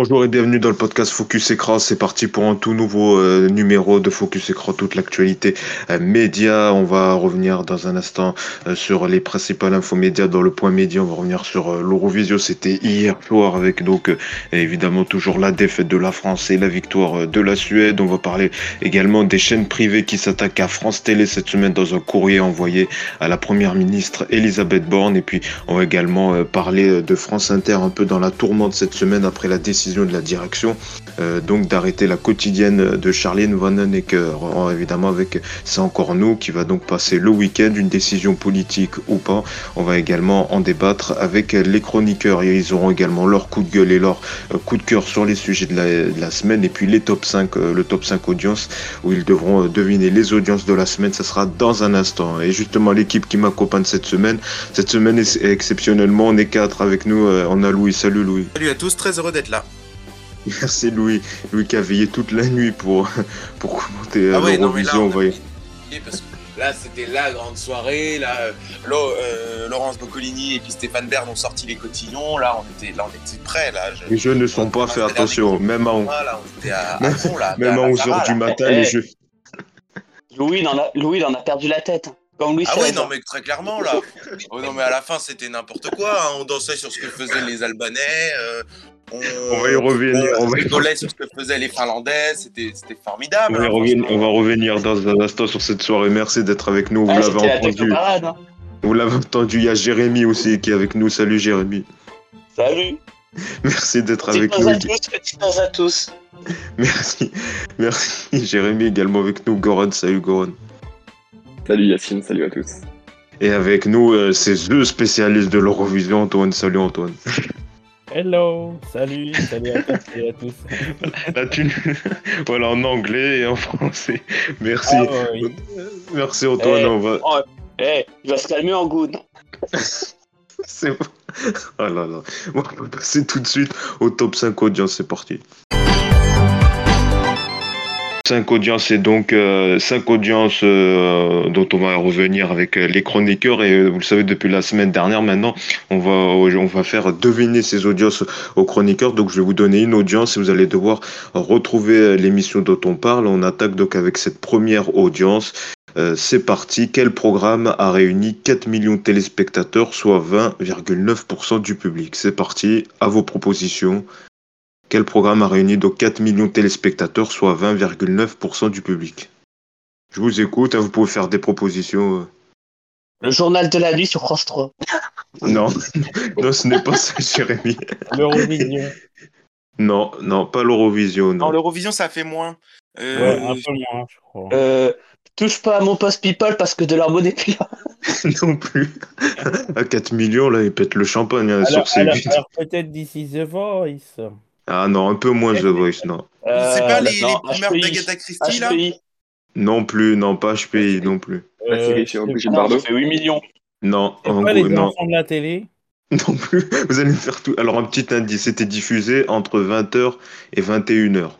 Bonjour et bienvenue dans le podcast Focus Écran. C'est parti pour un tout nouveau euh, numéro de Focus Écran, toute l'actualité euh, média. On va revenir dans un instant euh, sur les principales infos médias dans le point média. On va revenir sur l'Eurovision. C'était hier soir avec donc évidemment toujours la défaite de la France et la victoire de la Suède. On va parler également des chaînes privées qui s'attaquent à France Télé cette semaine dans un courrier envoyé à la première ministre Elisabeth Borne. Et puis on va également parler de France Inter un peu dans la tourmente cette semaine après la décision de la direction euh, donc d'arrêter la quotidienne de Charlene Vanhoenacker. Évidemment avec C'est encore nous qui va donc passer le week-end, une décision politique ou pas. On va également en débattre avec les chroniqueurs et ils auront également leur coup de gueule et leur euh, coup de cœur sur les sujets de la, semaine et puis les top 5, euh, le top 5 audience où ils devront deviner les audiences de la semaine. Ça sera dans un instant. Et justement l'équipe qui m'accompagne cette semaine, cette semaine exceptionnellement, on est quatre avec nous. On a Louis. Salut Louis. Salut à tous, très heureux d'être là. Merci Louis. Louis qui a veillé toute la nuit pour, pour commenter ah l'Eurovision. Là, c'était la grande soirée. Là, euh, euh, Laurence Boccolini et puis Stéphane Bern ont sorti les cotillons. Là, on était, là, on était prêts. Là, les jeux ne sont pas faits, attention. Même à, même, à 11h du matin, les jeux. Louis, il en a, Louis, en a perdu la tête. Louis ah oui, non, mais très clairement, là. oh, non, mais à la fin, c'était n'importe quoi. Hein. On dansait sur ce que faisaient les Albanais. Euh, on, va y revenir. On, va rigolait sur ce que faisaient les Finlandais, c'était formidable. On, va revenir, on va revenir dans un instant sur cette soirée. Merci d'être avec nous. Vous ah, l'avez entendu. Hein. Vous l'avez entendu. Il y a Jérémy aussi qui est avec nous. Salut Jérémy. Salut. Merci d'être avec nous. À tous, à tous. Merci. Merci Jérémy également avec nous. Goran, salut Goran. Salut Yacine, salut à tous. Et avec nous, euh, c'est le spécialiste de l'Eurovision, Antoine. Salut Antoine. Hello, salut, salut à tous et à tous. voilà, en anglais et en français. Merci. Ah, Merci Antoine. on va... Oh, eh, il va se calmer en good. c'est bon. Oh là là. on va passer tout de suite au top 5 audience. C'est parti. 5 audiences et donc 5 euh, audiences euh, dont on va revenir avec euh, les chroniqueurs et vous le savez depuis la semaine dernière maintenant on va on va faire deviner ces audiences aux chroniqueurs donc je vais vous donner une audience et vous allez devoir retrouver l'émission dont on parle on attaque donc avec cette première audience c'est parti. Quel programme a réuni 4 millions de téléspectateurs, soit 20,9% du public? C'est parti. À vos propositions. Quel programme a réuni donc 4 millions de téléspectateurs, soit 20,9% du public? Je vous écoute, hein, vous pouvez faire des propositions. Euh. Le journal de la nuit sur France 3. non, non, ce n'est pas ça, Jérémy. L'Eurovision. Non, non, pas l'Eurovision. Non, l'Eurovision, ça fait moins. Euh, ouais, un peu moins, je crois. Euh, touche pas à mon post people parce que de la monnaie non plus. à 4 millions, là, ils pètent le champagne hein, sur ces alors, alors peut-être d'ici The Voice. Ah non, un peu moins The Voice, non. Euh, c'est pas les, les primeurs d'Agatha Christie, là Non plus, non, pas HPI, non plus. La série sur Brigitte Bardot fait 8 millions. Non, en pas les non. de la télé Non plus, vous allez me faire tout. Alors, un petit indice, c'était diffusé entre 20h et 21h.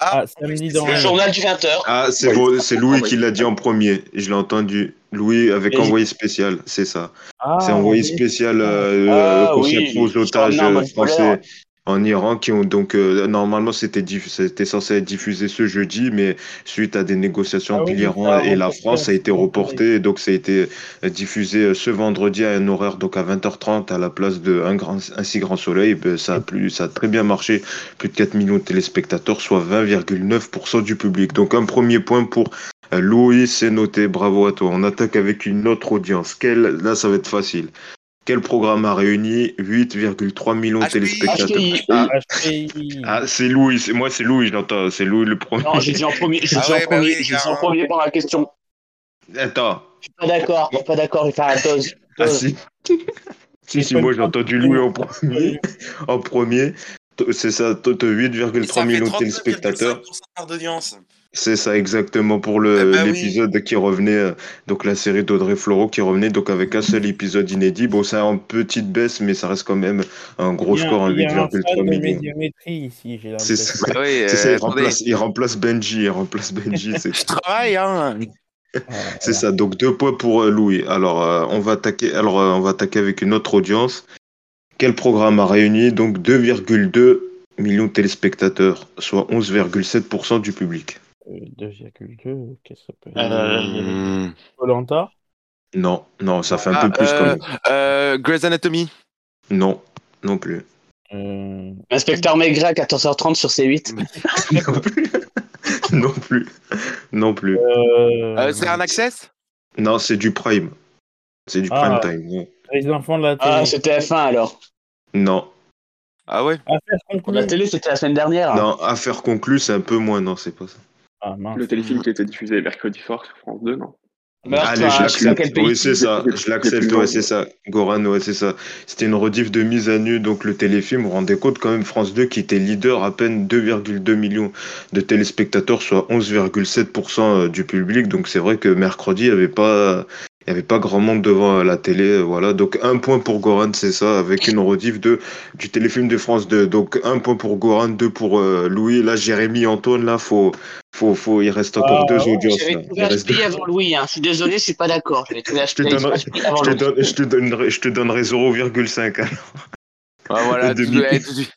Ah, ah samedi dans le journal du 20h. Ah, c'est oui. c'est Louis qui l'a dit en premier. Je l'ai entendu. Louis avec envoyé spécial, c'est ça. Ah, c'est envoyé spécial euh, ah, consacré oui. aux otages français en Iran qui ont donc euh, normalement c'était c'était censé être diffusé ce jeudi mais suite à des négociations ah entre l'Iran et la France ça a été reporté. donc ça a été euh, diffusé euh, ce vendredi à un horaire donc à 20h30 à la place de un grand un si grand soleil. Ben, ça a plus ça a très bien marché. Plus de 4 millions de téléspectateurs soit 20,9% du public. Donc un premier point pour Louis c'est noté. Bravo à toi. On attaque avec une autre audience. Quelle là ça va être facile quel programme a réuni 8,3 millions de téléspectateurs Ah, ah c'est Louis, moi c'est Louis, j'entends, c'est Louis le premier. Non, j'ai dit en premier, j'ai dit, en, ah premier, j'ai dit en premier pour la question. Attends. Je suis pas d'accord, je suis pas d'accord, il fait un dose. Ah si. si, si, moi j'ai entendu Louis en premier. en premier. C'est ça, 8,3 millions de téléspectateurs. d'audience. C'est ça exactement pour le eh ben l'épisode qui revenait euh, donc la série d'Audrey Fleurot qui revenait donc avec un seul épisode inédit. Bon, c'est en petite baisse mais ça reste quand même un gros score en 8,3 millions. C'est ça. Ah oui, ça il, remplace, il, remplace, Benji, il remplace Benji. Je travaille hein. c'est ça. Donc deux points pour euh, Louis. Alors euh, on va attaquer. Alors on va attaquer avec une autre audience. Quel programme a réuni donc 2,2 millions de téléspectateurs, soit 11,7% du public? Euh, 2,2, qu'est-ce que ça peut être Euh, Hmm. Colanta Non, non, ça fait un Ah, peu plus quand euh, même. euh, Grey's Anatomy. Non, non plus. euh... Inspecteur Maigret à 14h30 sur C8. non plus. non plus. Non plus. euh, Euh, c'est un access? Non, c'est du prime. C'est du prime Ah. time. Les enfants de la télé. Ah, c'est TF1 alors. Non, Ah ouais? Affaire conclue. La télé, c'était la semaine dernière. non, affaire conclue, c'est un peu moins. Non, c'est pas ça. Ah. Le téléfilm qui était diffusé mercredi soir sur France 2, non? Meurtre Allez, à- je l'accepte. Oui, c'est ça. Je l'accepte. Ouais, c'est ça. Goran, ouais, c'est ça. C'était une rediff de mise à nu. Donc, le téléfilm, vous vous rendez compte quand même, France 2 qui était leader à peine 2,2 millions de téléspectateurs, soit 11,7% du public. Donc, c'est vrai que mercredi, il n'y avait pas. Il n'y avait pas grand monde devant la télé, euh, voilà. Donc un point pour Goran, c'est ça, avec une rediff de du téléfilm de France 2. Donc un point pour Goran, deux pour euh, Louis. Là, Jérémy, Antoine, là, faut, faut, faut, il reste encore Ah, deux ouais, audiences. Reste HP deux- avant Louis. Hein. Je suis désolé, je suis pas d'accord. Je te donnerai- HP avant Je te, Louis. donne- je te donnerai, je te donnerai 0,5. alors. Ah, voilà, tout- tout-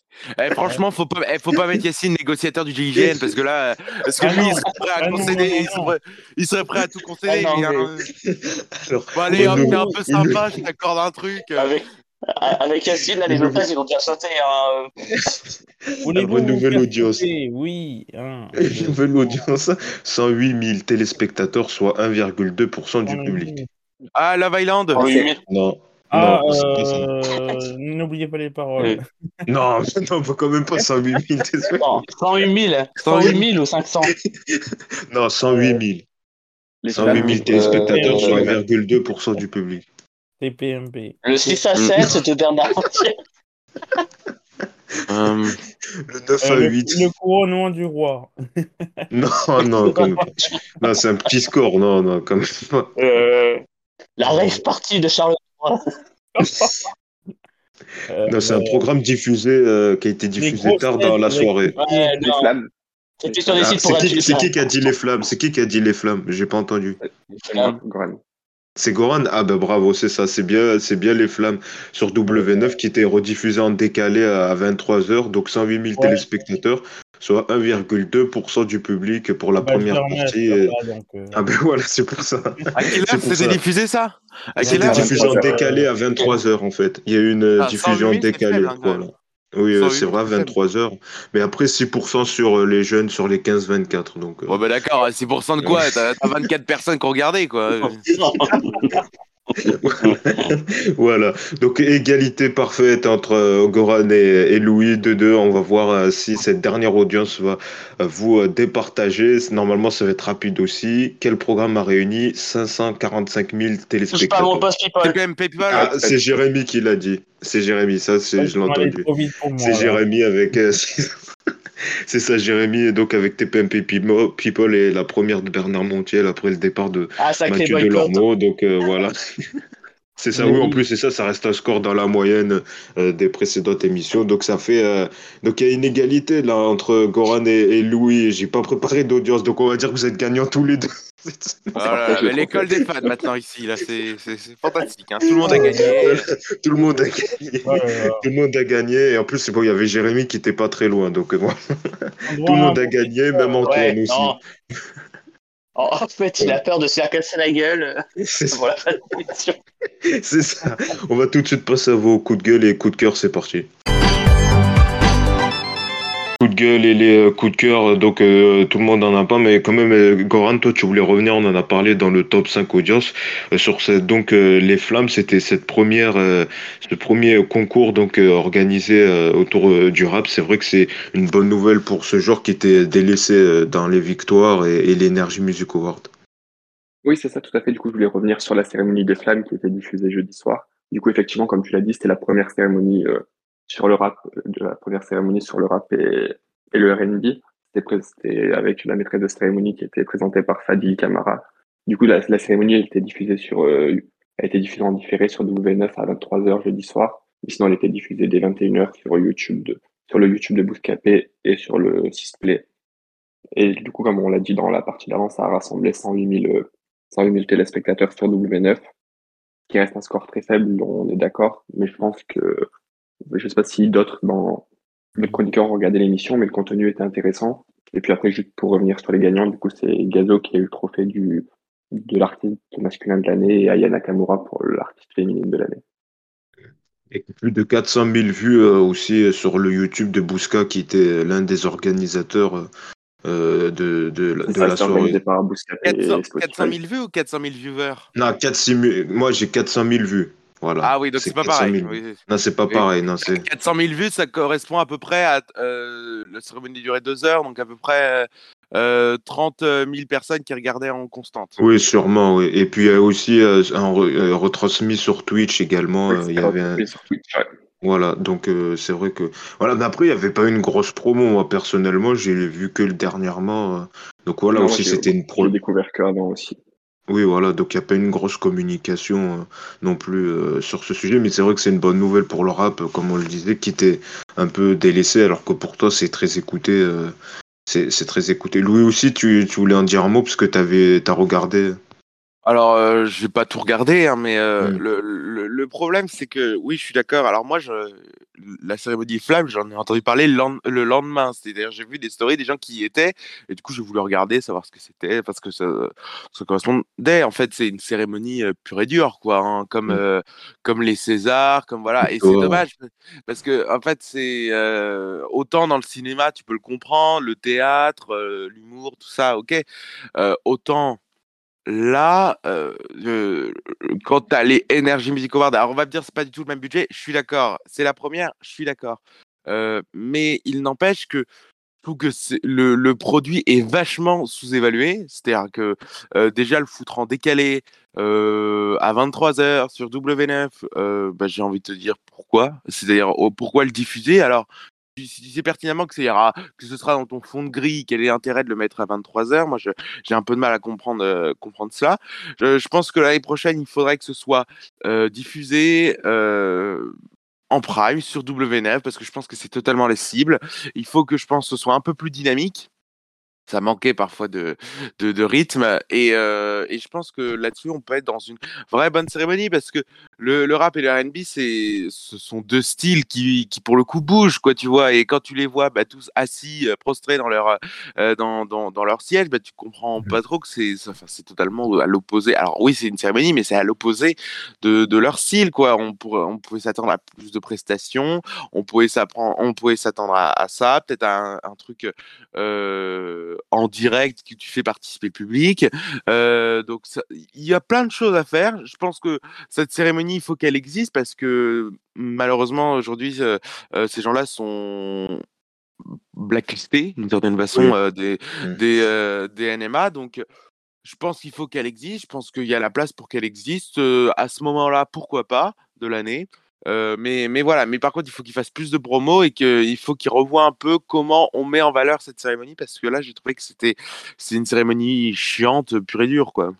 eh, franchement, faut pas, eh, faut pas mettre Yacine négociateur du GIGN parce que là, parce que Ah lui, non. il serait prêt à Ah non, concéder, non, non, il, serait non. prêt, il serait prêt à tout concéder. Ah non, hein. Alors, Bon, allez, hop, t'es un peu sympa, je t'accorde un truc. Avec, avec Yacine, là, les Le- otages, ils ont déjà sauté. Hein. Une vous nouvelle audience. Oui. hein. Une nouvelle audience, 108 000 téléspectateurs, soit 1,2% du public. Ah, Love Island? Oh, oui, Non. Ah, euh, n'oubliez pas les paroles. Oui. Non, non, pas- quand même pas 108 000 téléspectateurs. Non, 108 000. 108 000 ou 500 Non, 108 000. Les 108 000 flammes, téléspectateurs, euh, soit 1,2% du public. TPMP. Le 6 à 7, c'était Bernard Montier. Euh, Le 9 à Euh, le, 8. le couronnement du roi. Non, non, quand même pas. Non, c'est un petit score, non, non, quand même pas. Euh, la rave party de Charles Non, c'est un euh, programme diffusé, euh, qui a été diffusé tard dans la soirée. Ouais, Les flammes. C'était sur des Ah, sites c'est pour qui, c'est qui qui a dit les flammes? C'est qui qui a dit les flammes? J'ai pas entendu. C'est Goran. Ah ben bravo, c'est ça, c'est bien, c'est bien les flammes. Sur W9 qui était rediffusé en décalé à 23h, donc 108 000 Ouais. téléspectateurs, soit 1,2% du public pour la bah, première partie. et- donc, euh, Ah ben voilà, c'est pour ça. à quelle heure c'était ça. diffusé ça À quelle heure diffusé en 23h. décalé à 23h en fait. Il y a eu une Ah, diffusion 108 000, c'est décalée. faible, hein, voilà. Oui, euh, 108 c'est 000, vrai, c'est faible. 23h. Mais après 6% sur euh, les jeunes sur les 15-24. Donc, euh, Bon, bah d'accord, 6% de quoi? T'as t'as 24 personnes qui ont regardé, quoi. voilà. Donc égalité parfaite entre euh, Goran et, et Louis 2-2. On va voir euh, si cette dernière audience va euh, vous euh, départager. Normalement, ça va être rapide aussi. Quel programme a réuni 545 000 Touche pas à mon téléspectateurs. Ah, c'est Jérémy qui l'a dit. C'est Jérémy, ça, c'est, je l'ai entendu. C'est. Jérémy avec. c'est ça, Jérémy, et donc avec TPMP People et la première de Bernard Montiel après le départ de Ah, Mathieu. Delormeau. Donc euh, voilà. C'est ça, oui, en oui. plus, c'est ça, ça reste un score dans la moyenne euh, des précédentes émissions. Donc ça fait. euh, donc il y a une égalité là entre Goran et, et Louis. J'ai pas préparé d'audience, donc on va dire que vous êtes gagnants tous les deux. Voilà, Je mais l'école des fans maintenant ici, là, c'est c'est- c'est fantastique. hein. Tout le monde a gagné. Tout le monde a gagné. Ouais. Tout le monde a gagné. Et en plus, c'est bon, il y avait Jérémy qui était pas très loin. Donc euh, voilà. On doit Tout le monde a gagné, même Antoine Ouais, aussi. non. En fait, il a peur de se faire casser la gueule. C'est ça. Ça. On va tout de suite passer à vos coups de gueule et coups de cœur, c'est parti. De gueule et les euh, coups de cœur, donc euh, tout le monde en a pas, mais quand même, euh, Goran, toi tu voulais revenir, on en a parlé dans le top 5 audience, sur cette, donc les flammes, c'était cette première, ce premier concours donc organisé autour du rap. C'est vrai que c'est une bonne nouvelle pour ce genre qui était délaissé dans les victoires et, et l'énergie Music Award. Oui, c'est ça, tout à fait. Du coup, je voulais revenir sur la cérémonie des flammes qui était diffusée jeudi soir. Du coup, effectivement, comme tu l'as dit, c'était la première cérémonie sur le rap, de la première cérémonie sur le rap et, et le R&B. C'était avec la maîtresse de cérémonie qui était présentée par Fadil Camara. Du coup, la, cérémonie elle était diffusée sur, euh, a été diffusée en différé sur W9 à 23h jeudi soir. Mais sinon, elle était diffusée dès 21h sur YouTube sur le YouTube de Bouscapé et sur le Sisplay. Et du coup, comme on l'a dit dans la partie d'avant, ça a rassemblé 108 000, euh, 108 000 téléspectateurs sur W9, qui reste un score très faible, on est d'accord, mais je pense que je sais pas si d'autres dans les chroniqueurs ont regardé l'émission, mais le contenu était intéressant. Et puis après, juste pour revenir sur les gagnants, du coup, c'est Gazo qui a eu le trophée du, de l'artiste masculin de l'année et Aya Nakamura pour l'artiste féminine de l'année. Et plus de 400 000 vues euh, aussi euh, sur le YouTube de Bouska, qui était l'un des organisateurs euh, de, de, de Ça, la soirée. organisé par Bouscat et 400, Spotify. 400 000 vues ou 400 000 viewers? Non, 400 000 moi j'ai 400 000 vues. Voilà. Ah oui, donc c'est pas 400 pareil. 000. Oui. Non, c'est pas Oui. pareil. Non, c'est... 400 000 vues, ça correspond à peu près à. euh, la cérémonie durait deux heures, donc à peu près euh, 30 000 personnes qui regardaient en constante. Oui, sûrement, oui. Et puis il y a aussi euh, un re- euh, retransmis sur Twitch également. Oui, euh, il y avait un- retrouvé sur Twitch, ouais. Voilà, donc euh, c'est vrai que. Voilà, mais après, il n'y avait pas une grosse promo, moi personnellement, j'ai vu que le dernièrement. euh, Donc voilà, Non, aussi c'était une pro. J'ai découvert que avant aussi. Oui, voilà, donc il n'y a pas une grosse communication euh, non plus euh, sur ce sujet, mais c'est vrai que c'est une bonne nouvelle pour le rap, euh, comme on le disait, qui était un peu délaissé, alors que pour toi, c'est très écouté. c'est très écouté. Louis aussi, tu, voulais en dire un mot parce que tu regardé. Alors, euh, je vais pas tout regarder, hein, mais euh, Mm. le, le, le problème, c'est que oui, je suis d'accord. Alors moi, je, la cérémonie Flamme, j'en ai entendu parler le, lend- le lendemain. C'est-à-dire, j'ai vu des stories des gens qui y étaient, et du coup, j'ai voulu regarder, savoir ce que c'était, parce que ça, ça correspondait. En fait, c'est une cérémonie euh, pure et dure, quoi, hein, comme Mm. euh, comme les Césars, comme voilà. Et c'est dommage parce que en fait, c'est autant dans le cinéma, tu peux le comprendre, le théâtre, l'humour, tout ça, ok. Autant là, euh, euh, quand tu as les Energy Music Awards, alors on va me dire c'est pas du tout le même budget, je suis d'accord. C'est la première, je suis d'accord. Euh, mais il n'empêche que que le, produit est vachement sous-évalué. C'est-à-dire que euh, déjà le foutre en décalé euh, à 23h sur W9, euh, bah, j'ai envie de te dire pourquoi. C'est-à-dire oh, pourquoi le diffuser? Alors tu sais pertinemment ira- que ce sera dans ton fond de grille, quel est l'intérêt de le mettre à 23h Moi, j'ai un peu de mal à comprendre, euh, cela. Je, je pense que l'année prochaine, il faudrait que ce soit euh, diffusé euh, en prime sur W9 parce que je pense que c'est totalement les cibles. Il faut que je pense que ce soit un peu plus dynamique. Ça manquait parfois de, de, de rythme et, euh, et je pense que là-dessus on peut être dans une vraie bonne cérémonie parce que le, le rap et le R&B ce sont deux styles qui, qui pour le coup bougent quoi tu vois et quand tu les vois bah, tous assis euh, prostrés dans leur euh, dans, dans, dans leur siège bah, tu comprends pas trop que c'est enfin, totalement à l'opposé. Alors oui c'est une cérémonie mais c'est à l'opposé de, de leur style quoi. On pouvait s'attendre à plus de prestations on pouvait s'apprendre on pouvait s'attendre à, à ça peut-être à un, un truc euh, en direct que tu fais participer le public. Euh, donc il y a plein de choses à faire. Je pense que cette cérémonie, il faut qu'elle existe parce que malheureusement aujourd'hui, euh, euh, ces gens-là sont blacklistés d'une certaine façon Oui. des, Mm. des, des NMA. Donc je pense qu'il faut qu'elle existe. Je pense qu'il y a la place pour qu'elle existe. Euh, à ce moment-là, pourquoi pas de l'année. Euh, mais, mais voilà, mais par contre, il faut qu'il fasse plus de promos et qu'il faut qu'il revoie un peu comment on met en valeur cette cérémonie parce que là, j'ai trouvé que c'était une cérémonie chiante, pure et dure, quoi.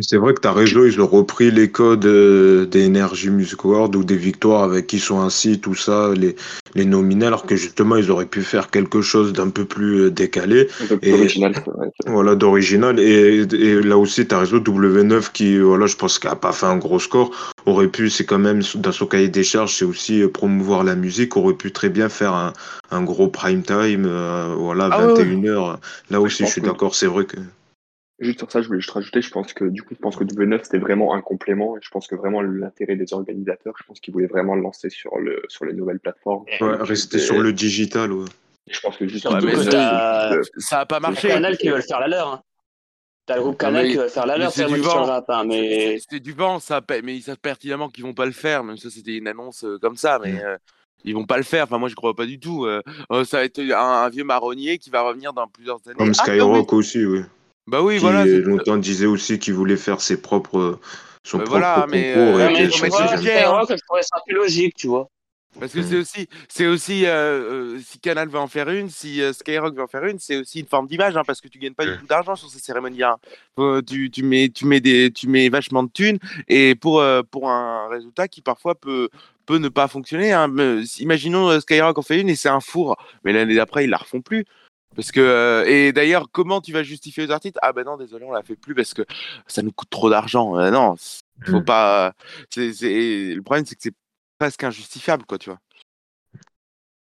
C'est vrai que raison, ils ont repris les codes euh, des Energy Music Awards ou des victoires avec qui sont ainsi, tout ça, les, les nominés, alors que justement ils auraient pu faire quelque chose d'un peu plus euh, décalé. Un peu plus Et- original. c'est vrai. Voilà, d'original. Et, et là aussi, tu as raison, W9 qui, voilà, je pense qu'il n'a pas fait un gros score, aurait pu, c'est quand même, dans son cahier des charges, c'est aussi euh, promouvoir la musique, aurait pu très bien faire un, un gros prime time, euh, voilà, Ah ouais, ouais. 21h. Là aussi, je suis d'accord, c'est vrai que. Juste sur ça, je voulais juste rajouter, je pense que du coup, je pense que W9 c'était vraiment un complément et je pense que vraiment l'intérêt des organisateurs, je pense qu'ils voulaient vraiment le lancer sur le sur les nouvelles plateformes. Ouais, rester sur le digital, ouais. Je pense que juste Ouais, W9, mais c'est t'as- juste, euh, Ça a pas C'est le marché. Canal qui veulent faire la leur. Hein. T'as le groupe Non, Canal mais- qui veut faire la leur, c'est du vent. hein, mais C'est- C'est du vent, ça, mais ils savent pertinemment qu'ils vont pas le faire. Même ça, c'était une annonce euh, comme ça, mais Mm. euh, ils vont pas le faire. Enfin, moi, je crois pas du tout. Euh, euh, ça va être un, un vieux marronnier qui va revenir dans plusieurs années. Comme Ah, oui. Skyrock aussi, oui. Bah oui, qui voilà. euh, longtemps disait aussi qu'il voulait faire ses propres, son Euh, propre voilà, mais, concours. euh, et mais mettre vois, hein. Skyrock, je trouvais ça plus logique, tu vois. Parce que c'est aussi, c'est aussi euh, euh, si Canal veut en faire une, si euh, Skyrock veut en faire une, c'est aussi une forme d'image, hein, parce que tu gagnes pas du tout d'argent sur ces cérémonies. hein. Tu, tu mets, tu mets des, tu mets vachement de thunes et pour euh, pour un résultat qui parfois peut peut ne pas fonctionner. hein. Mais, imaginons euh, Skyrock en fait une et c'est un four, mais l'année d'après ils la refont plus. Parce que euh, et d'ailleurs comment tu vas justifier aux artistes? Ah ben non désolé on la fait plus parce que ça nous coûte trop d'argent. Euh, non, faut Mm. pas. c'est c'est- le problème c'est que c'est presque injustifiable quoi tu vois.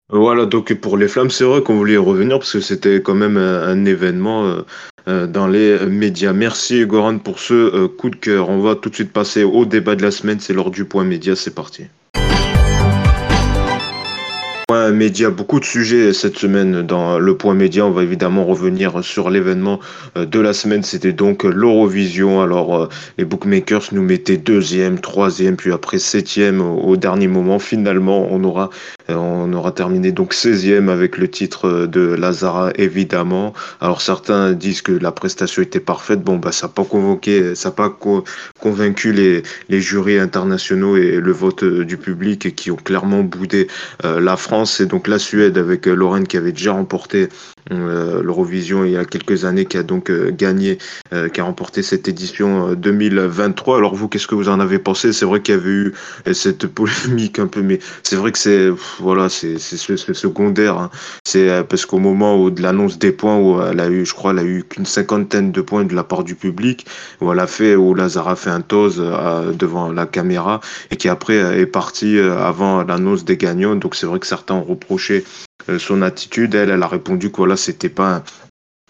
Voilà, donc pour les flammes, c'est vrai qu'on voulait y revenir parce que c'était quand même un, un événement euh, euh, dans les médias. Merci Goran pour ce euh, coup de cœur. On va tout de suite passer au débat de la semaine, c'est l'heure du point média, c'est parti. Point média, beaucoup de sujets cette semaine dans le point média. On va évidemment revenir sur l'événement euh, de la semaine. C'était donc l'Eurovision. Alors, euh, les bookmakers nous mettaient deuxième, troisième, puis après septième au, dernier moment. Finalement, on aura, on aura terminé donc 16e avec le titre de Lazara, évidemment. Alors, certains disent que la prestation était parfaite. Bon, bah, ça n'a pas convoqué, ça pas co- convaincu les, les jurys internationaux et le vote euh, du public qui ont clairement boudé euh, la France c'est donc la Suède avec euh, Lorraine qui avait déjà remporté l'Eurovision il y a quelques années, qui a donc euh, gagné, euh, qui a remporté cette édition euh, 2023. Alors vous, qu'est-ce que vous en avez pensé? C'est vrai qu'il y avait eu euh, cette polémique un peu, mais c'est vrai que c'est voilà, c'est secondaire. hein. C'est euh, parce qu'au moment où de l'annonce des points, où elle a eu, je crois, elle a eu qu'une cinquantaine de points de la part du public, où elle a fait, où Lazare a fait un toast euh, devant la caméra et qui après euh, est parti euh, avant l'annonce des gagnants. Donc c'est vrai que certains ont reproché euh, son attitude. Elle, elle a répondu que voilà, c'était pas un-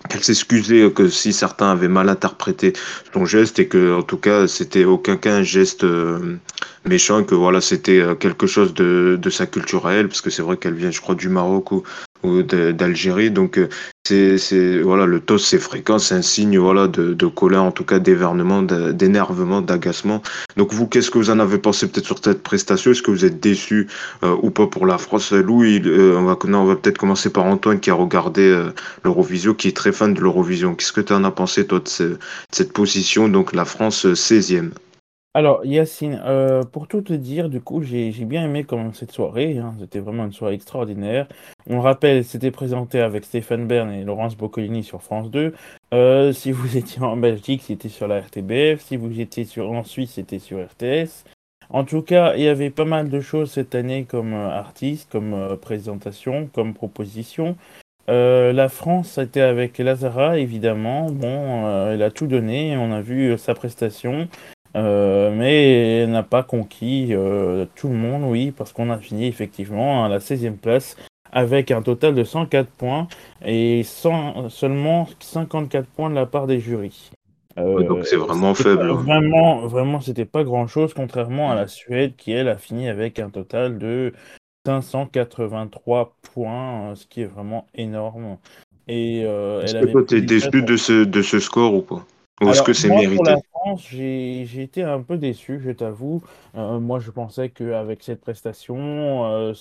qu'elle s'excusait que si certains avaient mal interprété son geste et que en tout cas c'était aucun qu'un geste euh, méchant que voilà c'était euh, quelque chose de, de sa culture à elle parce que c'est vrai qu'elle vient je crois du Maroc ou, de- d'Algérie. Donc euh, c'est voilà le toast c'est fréquent c'est un signe voilà de, colère en tout cas d'évernement d'énervement d'agacement. Donc vous qu'est-ce que vous en avez pensé peut-être sur cette prestation? Est-ce que vous êtes déçu euh, ou pas pour la France? Lou il, euh, on va peut-être commencer par Antoine qui a regardé euh, l'Eurovision, qui est très fan de l'Eurovision. Qu'est-ce que tu en as pensé, toi, de, de cette position, donc la France euh, 16e? Alors, Yacine, euh, pour tout te dire, du coup, j'ai bien aimé cette soirée. hein. C'était vraiment une soirée extraordinaire. On le rappelle, c'était présenté avec Stéphane Bern et Laurence Boccolini sur France 2. Euh, si vous étiez en Belgique, c'était sur la RTBF. Si vous étiez en Suisse, c'était sur RTS. En tout cas, il y avait pas mal de choses cette année comme euh, artiste, comme euh, présentation, comme proposition. Euh, la France, c'était avec Lazara, évidemment. Bon, elle a tout donné. On a vu sa prestation. Euh, mais elle n'a pas conquis euh, tout le monde, oui, parce qu'on a fini effectivement à la 16e place avec un total de 104 points et 100 seulement 54 points de la part des jurys. Ouais, donc c'est vraiment faible. hein. Vraiment, vraiment, c'était pas grand-chose, contrairement à la Suède qui, elle, a fini avec un total de 583 points, euh, ce qui est vraiment énorme. Et euh, Est-ce que toi, t'es déçu 17 de ce, de ce score ou pas? Ou est-ce alors, que c'est moi, mérité? pour la France, j'ai été un peu déçu, je t'avoue. Euh, moi, je pensais qu'avec cette prestation, euh,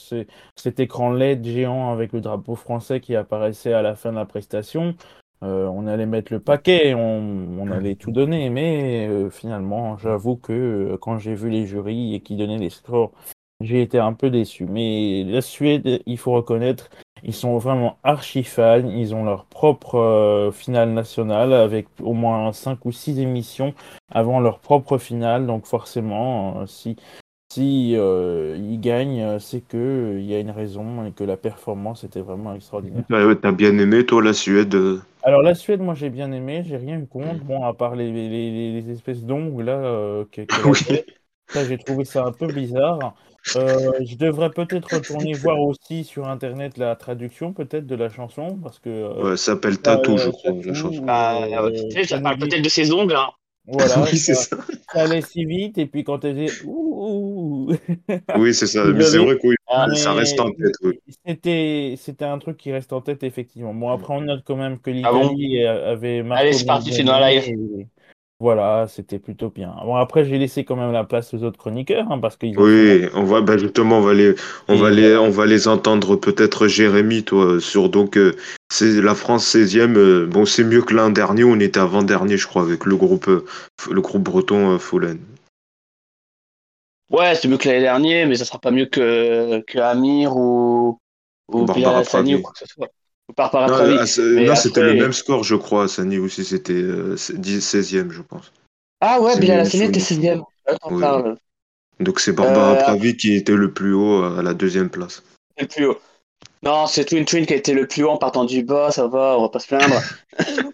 cet écran LED géant avec le drapeau français qui apparaissait à la fin de la prestation, euh, on allait mettre le paquet, on, on allait tout donner. Mais euh, finalement, j'avoue que quand j'ai vu les jurys et qui donnaient les scores, j'ai été un peu déçu. Mais la Suède, il faut reconnaître, ils sont vraiment archi fans. Ils ont leur propre euh, finale nationale avec au moins 5 ou 6 émissions avant leur propre finale. Donc forcément, euh, si, si euh, ils gagnent, euh, c'est que euh, il y a une raison et que la performance était vraiment extraordinaire. Ouais, T'as bien aimé, toi, la Suède? Alors la Suède, moi j'ai bien aimé, j'ai rien eu contre. Bon, à part les, les, espèces d'ongles là. Ça, j'ai trouvé ça un peu bizarre. Euh, je devrais peut-être retourner voir aussi sur Internet la traduction peut-être de la chanson parce que euh, Ouais, ça s'appelle Tatou, je euh, crois, la Tatou, chanson. Tu sais, ça parle peut-être de ses ongles. Hein. voilà, Oui, c'est ça, ça. ça allait si vite et puis quand elle disait ouh, Oui, c'est ça. Mais c'est vrai que oui, Ah, ça reste en tête, oui. c'était c'était un truc qui reste en tête effectivement. Bon après on note quand même que Ah bon l'Italie avait Marco Allez, c'est parti, fais-nous un Manzoni et Voilà, c'était plutôt bien. Bon après j'ai laissé quand même la place aux autres chroniqueurs hein, parce qu'ils ont Oui, on va, bah justement, on va les, on Et va les, voilà. on va les entendre peut-être Jérémy, toi, sur donc euh, c'est la France 16e. euh, bon, c'est mieux que l'an dernier. On était avant-dernier, je crois, avec le groupe, euh, le groupe breton euh, Follen. Ouais, c'est mieux que l'année dernière, mais ça sera pas mieux que, que Amir ou, ou Barbara Bilal Hassani Pravi. ou quoi que ce soit. Non, Pravi. ah, c'était le après- même score, je crois. Sani aussi, c'était euh, c'est- 10 16e, je pense. Ah ouais, Bilal Hassani était souvenir. 16ème. Ouais, t'en Oui. parles. Donc c'est Barbara Euh, Pravi qui était le plus haut euh, à la deuxième place. Le plus haut. Non, c'est Twin Twin qui a été le plus haut en partant du bas, ça va, on va pas se plaindre.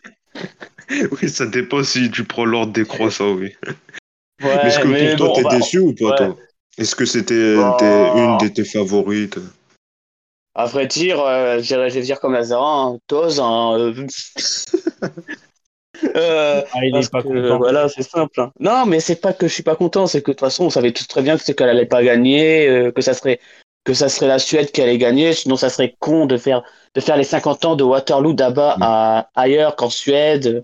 Oui, ça dépend si tu prends l'ordre des croissants, oui. Ouais, mais est-ce que mais pour toi, bon, t'es va- déçu ou pas, ouais. toi? Est-ce que c'était Bah. une de tes favorites? À vrai dire, euh, je vais dire comme Lazara, hein, Toz, hein, euh, euh, Ah, il est pas que, content. voilà, c'est simple. hein. Non, mais c'est pas que je suis pas content, c'est que de toute façon, on savait tous très bien que c'est qu'elle allait pas gagner, que ça serait que ça serait la Suède qui allait gagner, sinon ça serait con de faire de faire les 50 ans de Waterloo d'Abba Mm. à ailleurs qu'en Suède.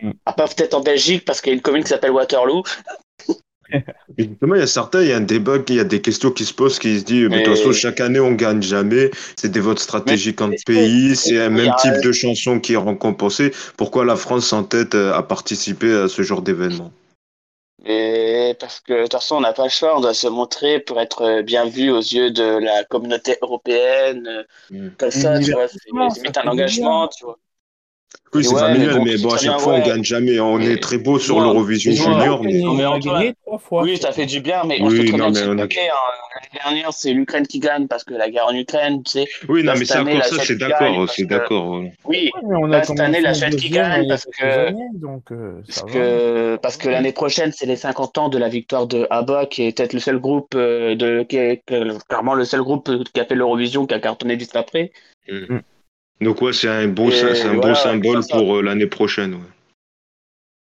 Mm. À part peut-être en Belgique parce qu'il y a une commune qui s'appelle Waterloo. Mais Justement, il y a certains, il y a un débat, il y a des questions qui se posent, qui se disent, mais de toute façon, chaque année, on gagne jamais. C'est des votes stratégiques Mais- entre est-ce que- pays, c'est un même type de chanson qui est récompensé. Pourquoi la France s'entête euh, à participer à ce genre d'événement? Et parce que de toute façon, on n'a pas le choix, on doit se montrer pour être bien vu aux yeux de la communauté européenne. euh, Mm. Comme ça, tu vois, c'est un engagement, tu vois. Oui, c'est ouais, familial, mais bon, mais c'est bon, à chaque fois, on ouais. gagne jamais. On Mais- est très beau sur l'Eurovision Junior, mais on a gagné trois fois. Oui, ça fait du bien, mais on Oui, sait très non, bien mais on a- c'est hein. L'année dernière, c'est l'Ukraine qui gagne parce que la guerre en Ukraine, tu sais. oui, non, mais année, encore la ça, c'est d'accord, c'est. Oui, on cette année, la Suède qui gagne parce que- euh, parce que, parce que l'année prochaine, c'est les 50 ans de la victoire de ABBA, qui est peut-être le seul groupe, euh, de, qui est que- clairement le seul groupe qui a fait l'Eurovision, qui a cartonné juste après. Donc, ouais, c'est un beau, un beau symbole pour euh, l'année prochaine. ouais.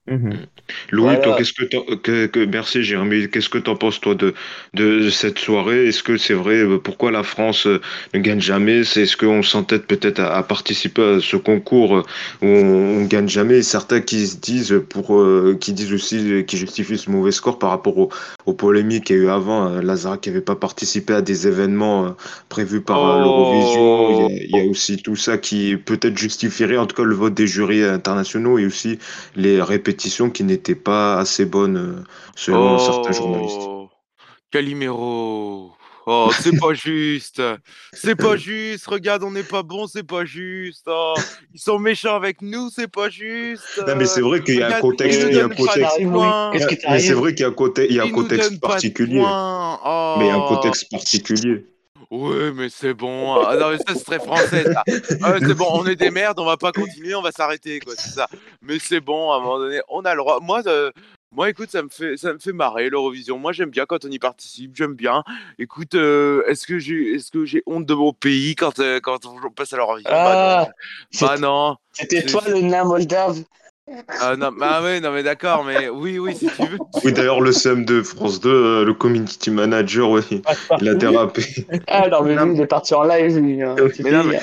Mhm. Louis, Voilà. toi, qu'est-ce que, que, que merci Jérémy, qu'est-ce que t'en penses toi de, de cette soirée? Est-ce que c'est vrai, euh, pourquoi la France euh, ne gagne jamais? C'est est-ce qu'on s'entête peut-être à, à participer à ce concours euh, où on, on gagne jamais? Certains qui se disent pour, euh, qui disent aussi, qui justifient ce mauvais score par rapport aux, aux polémiques qu'il y a eu avant. Lazara qui n'avait pas participé à des événements prévus par Oh. l'Eurovision. Il y, a, il y a aussi tout ça qui peut-être justifierait en tout cas le vote des jurys internationaux et aussi les répétitions qui n'étaient pas assez bonnes euh, selon certains journalistes. Oh, Calimero. Oh, c'est pas juste. C'est pas juste. Regarde, on n'est pas bon, c'est pas juste. Oh, ils sont méchants avec nous, c'est pas juste. Non, mais c'est vrai qu'il y a un contexte, il y a un contexte. c'est vrai qu'il y a un contexte, il y a un particulier. Oh. Mais il y a un contexte particulier. Ouais, mais c'est bon. Ah, non, mais ça, c'est très français, ça. Ah, c'est bon, on est des merdes, on va pas continuer, on va s'arrêter, quoi, c'est ça. Mais c'est bon, à un moment donné, on a le droit. Moi, euh, moi écoute, ça me fait, ça me fait marrer, l'Eurovision. Moi, j'aime bien quand on y participe, j'aime bien. Écoute, euh, est-ce que j'ai est-ce que j'ai honte de mon pays quand, euh, quand on passe à l'Eurovision? Ah, Bah non. Bah non. C'était toi le nain moldave? Ah, non, bah ouais, non, mais d'accord, mais oui, oui, si tu veux. Oui, d'ailleurs, le CM de France 2, euh, le community manager, ouais, il a dérapé. Ah, non, mais Non, lui, il est parti en live, lui. hein. Mais non, mais-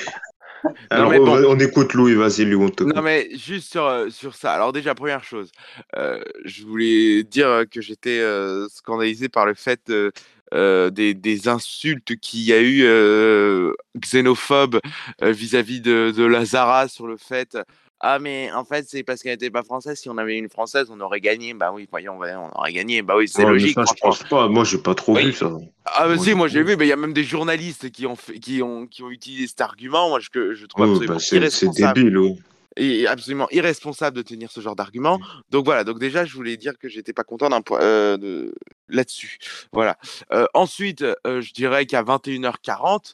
Alors, mais on, bon. va- on écoute Louis, vas-y, Louis, on te Non mais juste sur, euh, sur ça. Alors déjà première chose, euh, je voulais dire que j'étais euh, scandalisé par le fait euh, euh, des, des insultes qu'il y a eu euh, xénophobes euh, vis-à-vis de, de Lazara sur le fait ah mais en fait c'est parce qu'elle n'était pas française. Si on avait une française, on aurait gagné. Bah oui, voyons, on aurait gagné. Bah oui, c'est Ouais, logique. ça, je pense pas. Moi, j'ai pas trop Oui. vu ça. Ah bah Moi, si, moi j'ai vu, mais il y a même des journalistes qui ont fait, qui ont qui ont utilisé cet argument. Moi je, trouve absolument bah, c'est débile. ouais. et absolument irresponsable de tenir ce genre d'argument. Donc voilà, donc déjà je voulais dire que j'étais pas content d'un point euh, de... là-dessus. Voilà. Euh, ensuite, euh, je dirais qu'à 21h40,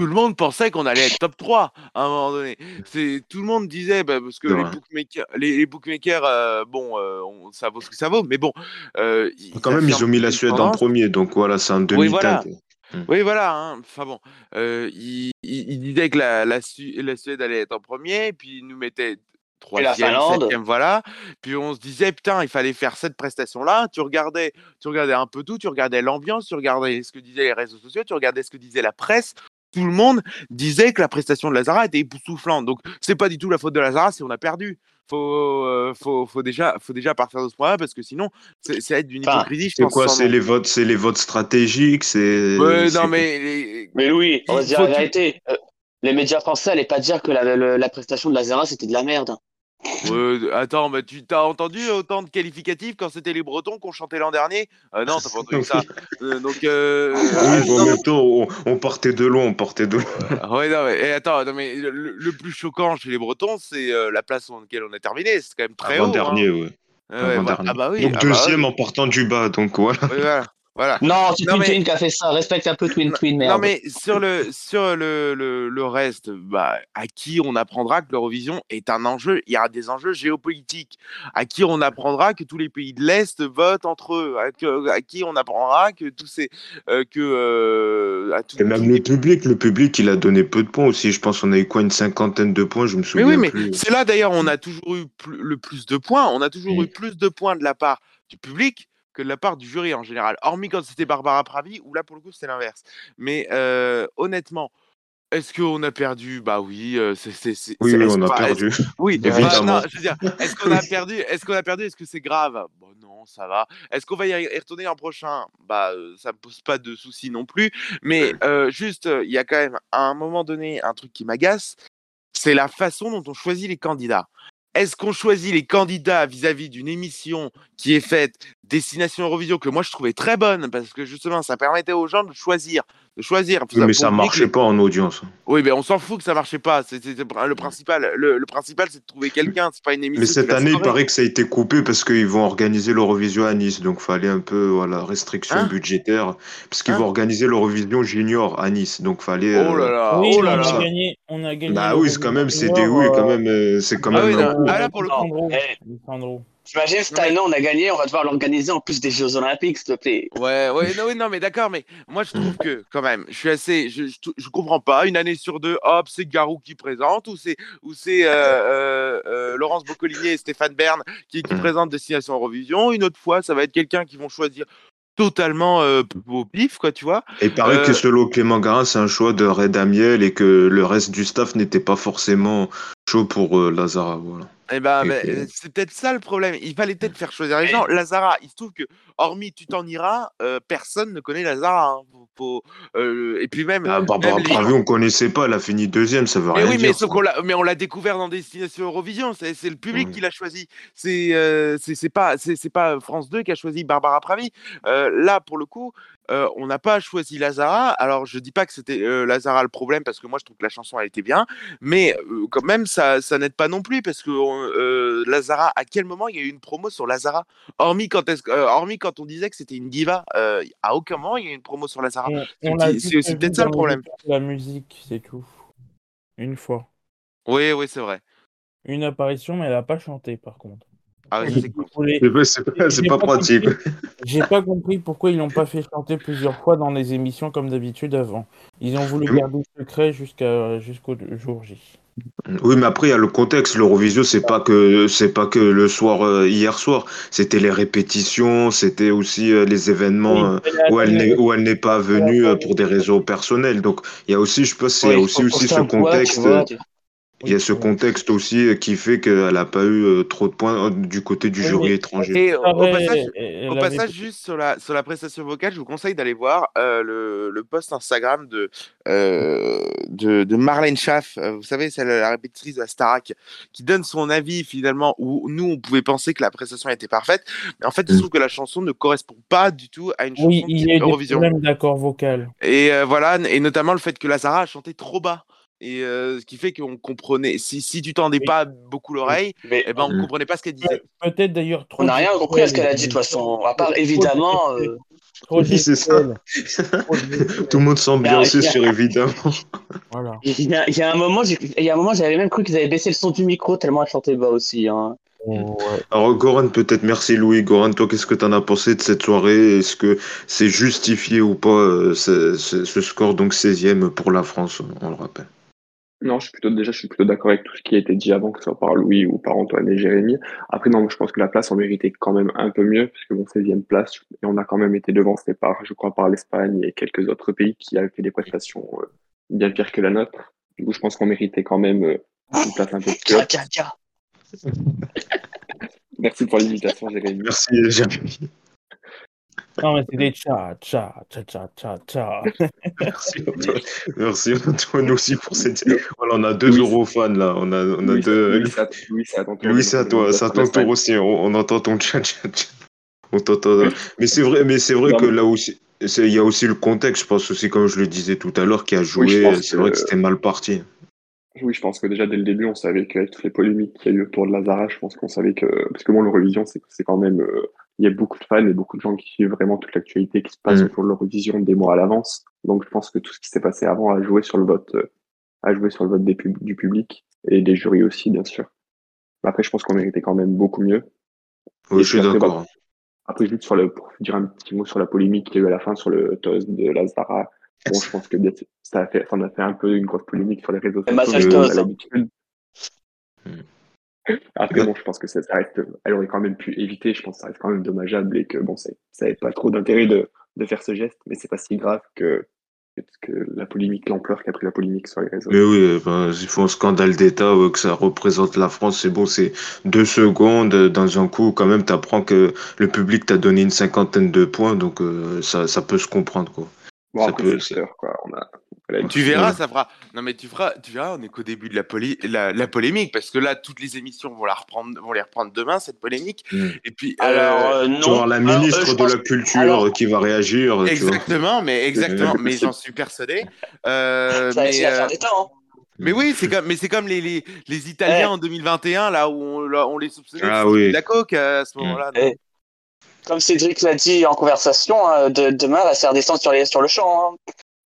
tout le monde pensait qu'on allait être top 3 à un moment donné. C'est tout le monde disait bah, parce que les bookmakers, les, les bookmakers euh, bon, euh, on- ça vaut ce que ça vaut, mais bon, euh, ils Quand même, ils ont mis la Suède en premier, donc voilà, c'est Oui, demi-teinte. voilà. Oui, voilà. hein. Enfin bon, euh, il, il- il disait que la, la, Su- la Suède allait être en premier, puis il nous mettait troisième, septième, voilà. Puis on se disait, putain, il fallait faire cette prestation-là. Tu regardais, tu regardais un peu tout, tu regardais l'ambiance, tu regardais ce que disaient les réseaux sociaux, tu regardais ce que disait la presse. Tout le monde disait que la prestation de Lazara était époustouflante. Donc, c'est pas du tout la faute de Lazara si on a perdu. Faut, euh, faut, faut déjà, faut déjà partir de ce point-là parce que sinon, c'est c'est être d'une hypocrisie. C'est quoi? C'est les votes, c'est les votes stratégiques, c'est. Ouais, non, mais les- Mais Louis, on va dire la vérité. Euh, les médias français allaient pas dire que la, le- la prestation de Lazara, c'était de la merde. Attends, bah, tu t'as entendu autant de qualificatifs quand c'était les Bretons qu'on chantait l'an dernier? Euh, Non, t'as pas entendu ça. Euh, donc, euh, Oui, euh, bon, en non, même temps, on, on partait de loin, on partait de loin. non, ouais, non, mais, et attends, non, mais le, le plus choquant chez les Bretons, c'est la place dans laquelle on a terminé. C'est quand même très haut. Avant-dernier, ouais. hein. Ouais, ouais, Avant dernier. Ah bah oui. Donc ah bah deuxième en partant du bas, donc voilà. Voilà. Non, c'est Non, Twin mais- Twin qui a fait ça. Respecte un peu Twin Twin, merde. Non mais sur le sur le, le, le reste, bah, à qui on apprendra que l'Eurovision est un enjeu, il y a des enjeux géopolitiques. À qui on apprendra que tous les pays de l'Est votent entre eux? À, que- à qui on apprendra que tous ces euh, que euh, à tout- Et même le public, le public, il a donné peu de points aussi. Je pense qu'on a eu quoi, une cinquantaine de points, je me Mais souviens oui, mais plus. c'est là d'ailleurs on a toujours eu plus- le plus de points. On a toujours eu plus de points de la part du public que de la part du jury en général. Hormis quand c'était Barbara Pravi, où là pour le coup c'était l'inverse. Mais euh, honnêtement, est-ce qu'on a perdu? Bah oui, euh, c'est c'est c'est- Oui, oui, on a perdu. Oui, Évidemment. veux dire, est-ce qu'on a perdu Est-ce qu'on a perdu? Est-ce que c'est grave? Bon, non, ça va. Est-ce qu'on va y y retourner l'an prochain? Bah, euh, ça me pose pas de soucis non plus. Mais euh, juste, il y a quand même à un moment donné un truc qui m'agace, c'est la façon dont on choisit les candidats. Est-ce qu'on choisit les candidats vis-à-vis d'une émission qui est faite Destination Eurovision que moi je trouvais très bonne parce que justement ça permettait aux gens de choisir, de choisir. Oui, mais ça que marchait pas en audience. oui, mais on s'en fout que ça marchait pas. Le principal. Le, le principal, c'est de trouver quelqu'un. C'est pas une émission. Mais cette année, il paraît que ça a été coupé parce qu'ils vont organiser l'Eurovision à Nice. Donc, fallait un peu, voilà, restriction Hein budgétaire. Parce qu'ils Hein vont organiser l'Eurovision Junior à Nice. Donc, fallait. Oh là euh, là. oui, oh là on là. a gagné. On a gagné Bah oui, c'est quand même, c'est des oui, quand même, euh, c'est quand Ah même oui, un non, coup. ah là, pour le coup. T'imagines, cette année, on a gagné, on va devoir l'organiser en plus des Jeux Olympiques, s'il te plaît. Ouais, ouais, non, oui, non, mais d'accord, mais moi je trouve que quand même, je suis assez, je, je, je comprends pas. Une année sur deux, hop, c'est Garou qui présente ou c'est ou c'est euh, euh, euh, Laurence Boccolini et Stéphane Bern qui, qui Mm. présentent Destination Eurovision. Une autre fois, ça va être quelqu'un qui vont choisir totalement euh, au pif, quoi, tu vois. Et paraît Euh, que selon Clément Garin, c'est un choix de Red Amiel et que le reste du staff n'était pas forcément chaud pour euh, Lazara. Voilà. Eh ben, ben, euh, c'est peut-être ça le problème. Il fallait peut-être faire choisir les gens. Lazara, il se trouve que, hormis Tu t'en iras, euh, personne ne connaît Lazara. hein. Faut- faut, euh, et puis même. Ah, Barbara même les- Pravi, on connaissait pas, elle a fini deuxième, ça veut Mais rien oui, dire. mais, l'a, mais on l'a découvert dans Destination Eurovision. C'est, c'est le public Ouais. qui l'a choisi. C'est, euh, c'est, c'est pas, c'est, pas France 2 qui a choisi Barbara Pravi. Là, pour le coup, euh, on n'a pas choisi Lazara. Alors, je dis pas que c'était euh, Lazara le problème parce que moi, je trouve que la chanson a été bien, mais euh, quand même, ça, ça n'aide pas non plus parce que Lazara, à quel moment il y a eu une promo sur Lazara? Hormis quand, est-ce, hormis quand on disait que c'était une diva, à aucun moment il y a eu une promo sur Lazara. C'est aussi peut-être ça le problème. La musique, c'est tout. Une fois. Oui, oui, c'est vrai. Une apparition, mais elle a pas chanté, par contre. Ah, c'est pas, pratique. compris. J'ai pas compris pourquoi ils l'ont pas fait chanter plusieurs fois dans les émissions comme d'habitude avant. Ils ont voulu garder le secret jusqu'à jusqu'au jour J. Oui, mais après, il y a le contexte. L'Eurovision, c'est pas que, c'est pas que le soir, euh, hier soir. C'était les répétitions, c'était aussi euh, les événements euh, où elle n'est, où elle n'est pas venue euh, pour des raisons personnelles. Donc, il y a aussi, je pense, il y a Ouais, aussi, aussi ce contexte. vois, Il y a ce contexte aussi euh, qui fait qu'elle n'a pas eu euh, trop de points euh, du côté du jury étranger. Et au Pareil, passage, elle Au passage, juste sur la, sur la prestation vocale, je vous conseille d'aller voir euh, le, le post Instagram de, euh, de, de Marlène Schaff, vous savez, c'est la répétitrice de la Starac, qui donne son avis finalement, où nous, on pouvait penser que la prestation était parfaite, mais en fait, il se Mm. trouve que la chanson ne correspond pas du tout à une chanson Oui, il y a eu type des Eurovision. problèmes d'accord vocal. Et euh, voilà, et notamment le fait que Lazara a chanté trop bas. Et euh, ce qui fait qu'on comprenait, si, si tu tendais Oui. pas beaucoup l'oreille, Mais eh ben, on Mm. comprenait pas ce qu'elle disait. Peut-être d'ailleurs trop. on n'a rien compris à ce qu'elle a dit, de toute façon. À part, évidemment, euh, Trop de Oui, c'est ça. Tout le monde y a- sur évidemment. Voilà. il y a, il y a un moment, j'ai- il y a un moment, j'avais même cru qu'ils avaient baissé le son du micro tellement elle chantait bas aussi. Hein. Ouais. Alors, Goran, peut-être, merci Louis. Goran, toi, qu'est-ce que tu en as pensé de cette soirée? Est-ce que c'est justifié ou pas euh, ce, ce- ce score, donc 16e pour la France, on le rappelle? Non, je suis plutôt déjà, je suis plutôt d'accord avec tout ce qui a été dit avant, que ce soit par Louis ou par Antoine et Jérémy. Après, non, je pense que la place, on méritait quand même un peu mieux, puisque bon, 16e place, et on a quand même été devancé par, je crois, par l'Espagne et quelques autres pays qui avaient fait des prestations euh, bien pires que la nôtre. Du coup, je pense qu'on méritait quand même euh, une place un peu plus Tiens, haute. tiens, tiens. Merci pour l'invitation, Jérémy. Merci, Jérémy. Non, mais c'est des tcha, tcha, tcha, tcha, tcha, tcha. Merci, Antoine. Merci, Antoine, aussi pour cette. Voilà, on a deux Louis. eurofans là. On a, on a Louis, deux. Louis, c'est à- c'est à ton tour. Louis, c'est à toi, c'est à ton tour aussi. On, on entend ton chat, chat, chat. On t'entend. Mais c'est vrai, mais c'est vrai Non, que mais- là aussi, c'est- il y a aussi le contexte, je pense aussi, comme je le disais tout à l'heure, qui a joué. c'est vrai que- c'était mal parti. Oui, je pense que déjà dès le début, on savait qu'avec toutes les polémiques qu'il y a eu autour de Lazara, je pense qu'on savait que. Parce que bon, l'Eurovision, c'est c'est quand même euh, il y a beaucoup de fans et beaucoup de gens qui suivent vraiment toute l'actualité qui se passe Mm. autour de l'Eurovision des mois à l'avance. Donc je pense que tout ce qui s'est passé avant a joué sur le vote, euh, a joué sur le vote des pub- du public et des jurys aussi, bien sûr. Mais Après, je pense qu'on méritait quand même beaucoup mieux. Oui, Et je suis d'accord. Après, juste sur le, pour dire un petit mot sur la polémique qu'il y a eu à la fin sur le toast de Lazara. Bon, je pense que ça a fait, ça en a fait un peu une grosse polémique sur les réseaux sociaux. Après, bon, je pense que ça, ça reste, elle aurait quand même pu éviter. Je pense que ça reste quand même dommageable et que bon, ça n'avait pas trop d'intérêt de, de faire ce geste, mais c'est pas si grave que, que la polémique, l'ampleur qu'a pris la polémique sur les réseaux. Mais oui, euh, ben, il faut un scandale d'État, ouais, que ça représente la France, c'est bon, c'est deux secondes, euh, dans un coup, quand même, t'apprends que le public t'a donné une cinquantaine de points, donc euh, ça, ça peut se comprendre, quoi. Bon, ça après, peut- c'est Twitter, quoi. On a, on a Tu verras, ça fera. Non, mais tu feras, tu verras, on est qu'au début de la, poly... la, la polémique, parce que là, toutes les émissions vont la reprendre, vont les reprendre demain, cette polémique. Mm. Et puis, euh, Alors, euh, Tu vas non. avoir la Alors, euh, ministre je de pense- la Culture alors- euh, qui va réagir, tu vois. exactement, mais exactement, Euh, mais j'en suis persuadé. Euh, Ça va être mais, l'affaire euh, des temps. hein. mais oui, c'est comme, mais c'est comme les, les, les Italiens Eh. en 2021, là où on, là, on les soupçonnait Ah de sortir oui. de la coke euh, à ce Mm. moment-là. Eh. Comme Cédric l'a dit en conversation, hein, de, demain, va se faire descendre sur, les, sur le champ. hein.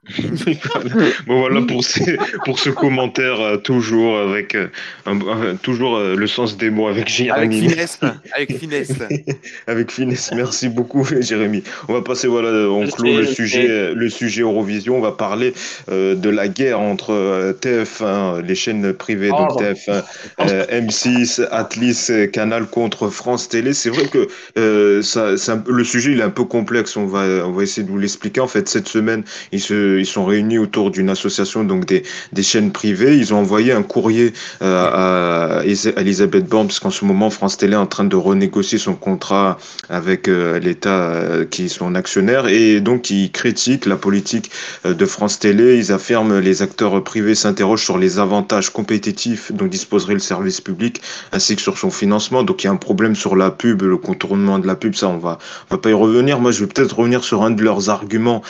bon voilà pour, ces- pour ce commentaire euh, toujours avec euh, un- toujours euh, le sens des mots avec Avec Jérémy. finesse, avec finesse. Avec finesse, merci beaucoup Jérémy. On va passer, voilà, on clôt sais, le je sujet, le sujet Eurovision. On va parler euh, de la guerre entre euh, TF1, les chaînes privées, Oh, donc bon. TF1, euh, M6, Atlis, euh, Canal contre France Télé. C'est vrai que euh, ça, peu- le sujet il est un peu complexe. On va, on va essayer de vous l'expliquer. En fait, cette semaine, ils se, ils sont réunis autour d'une association, donc des, chaînes privées. Ils ont envoyé un courrier euh, à Isa- Elisabeth Borne, parce qu'en ce moment, France Télé est en train de renégocier son contrat avec euh, l'État euh, qui est son actionnaire et donc ils critiquent la politique de France Télé. Ils affirment les acteurs privés s'interrogent sur les avantages compétitifs dont disposerait le service public ainsi que sur son financement. Donc il y a un problème sur la pub, le contournement de la pub, ça on va, va pas y revenir. Moi je vais peut-être revenir sur un de leurs arguments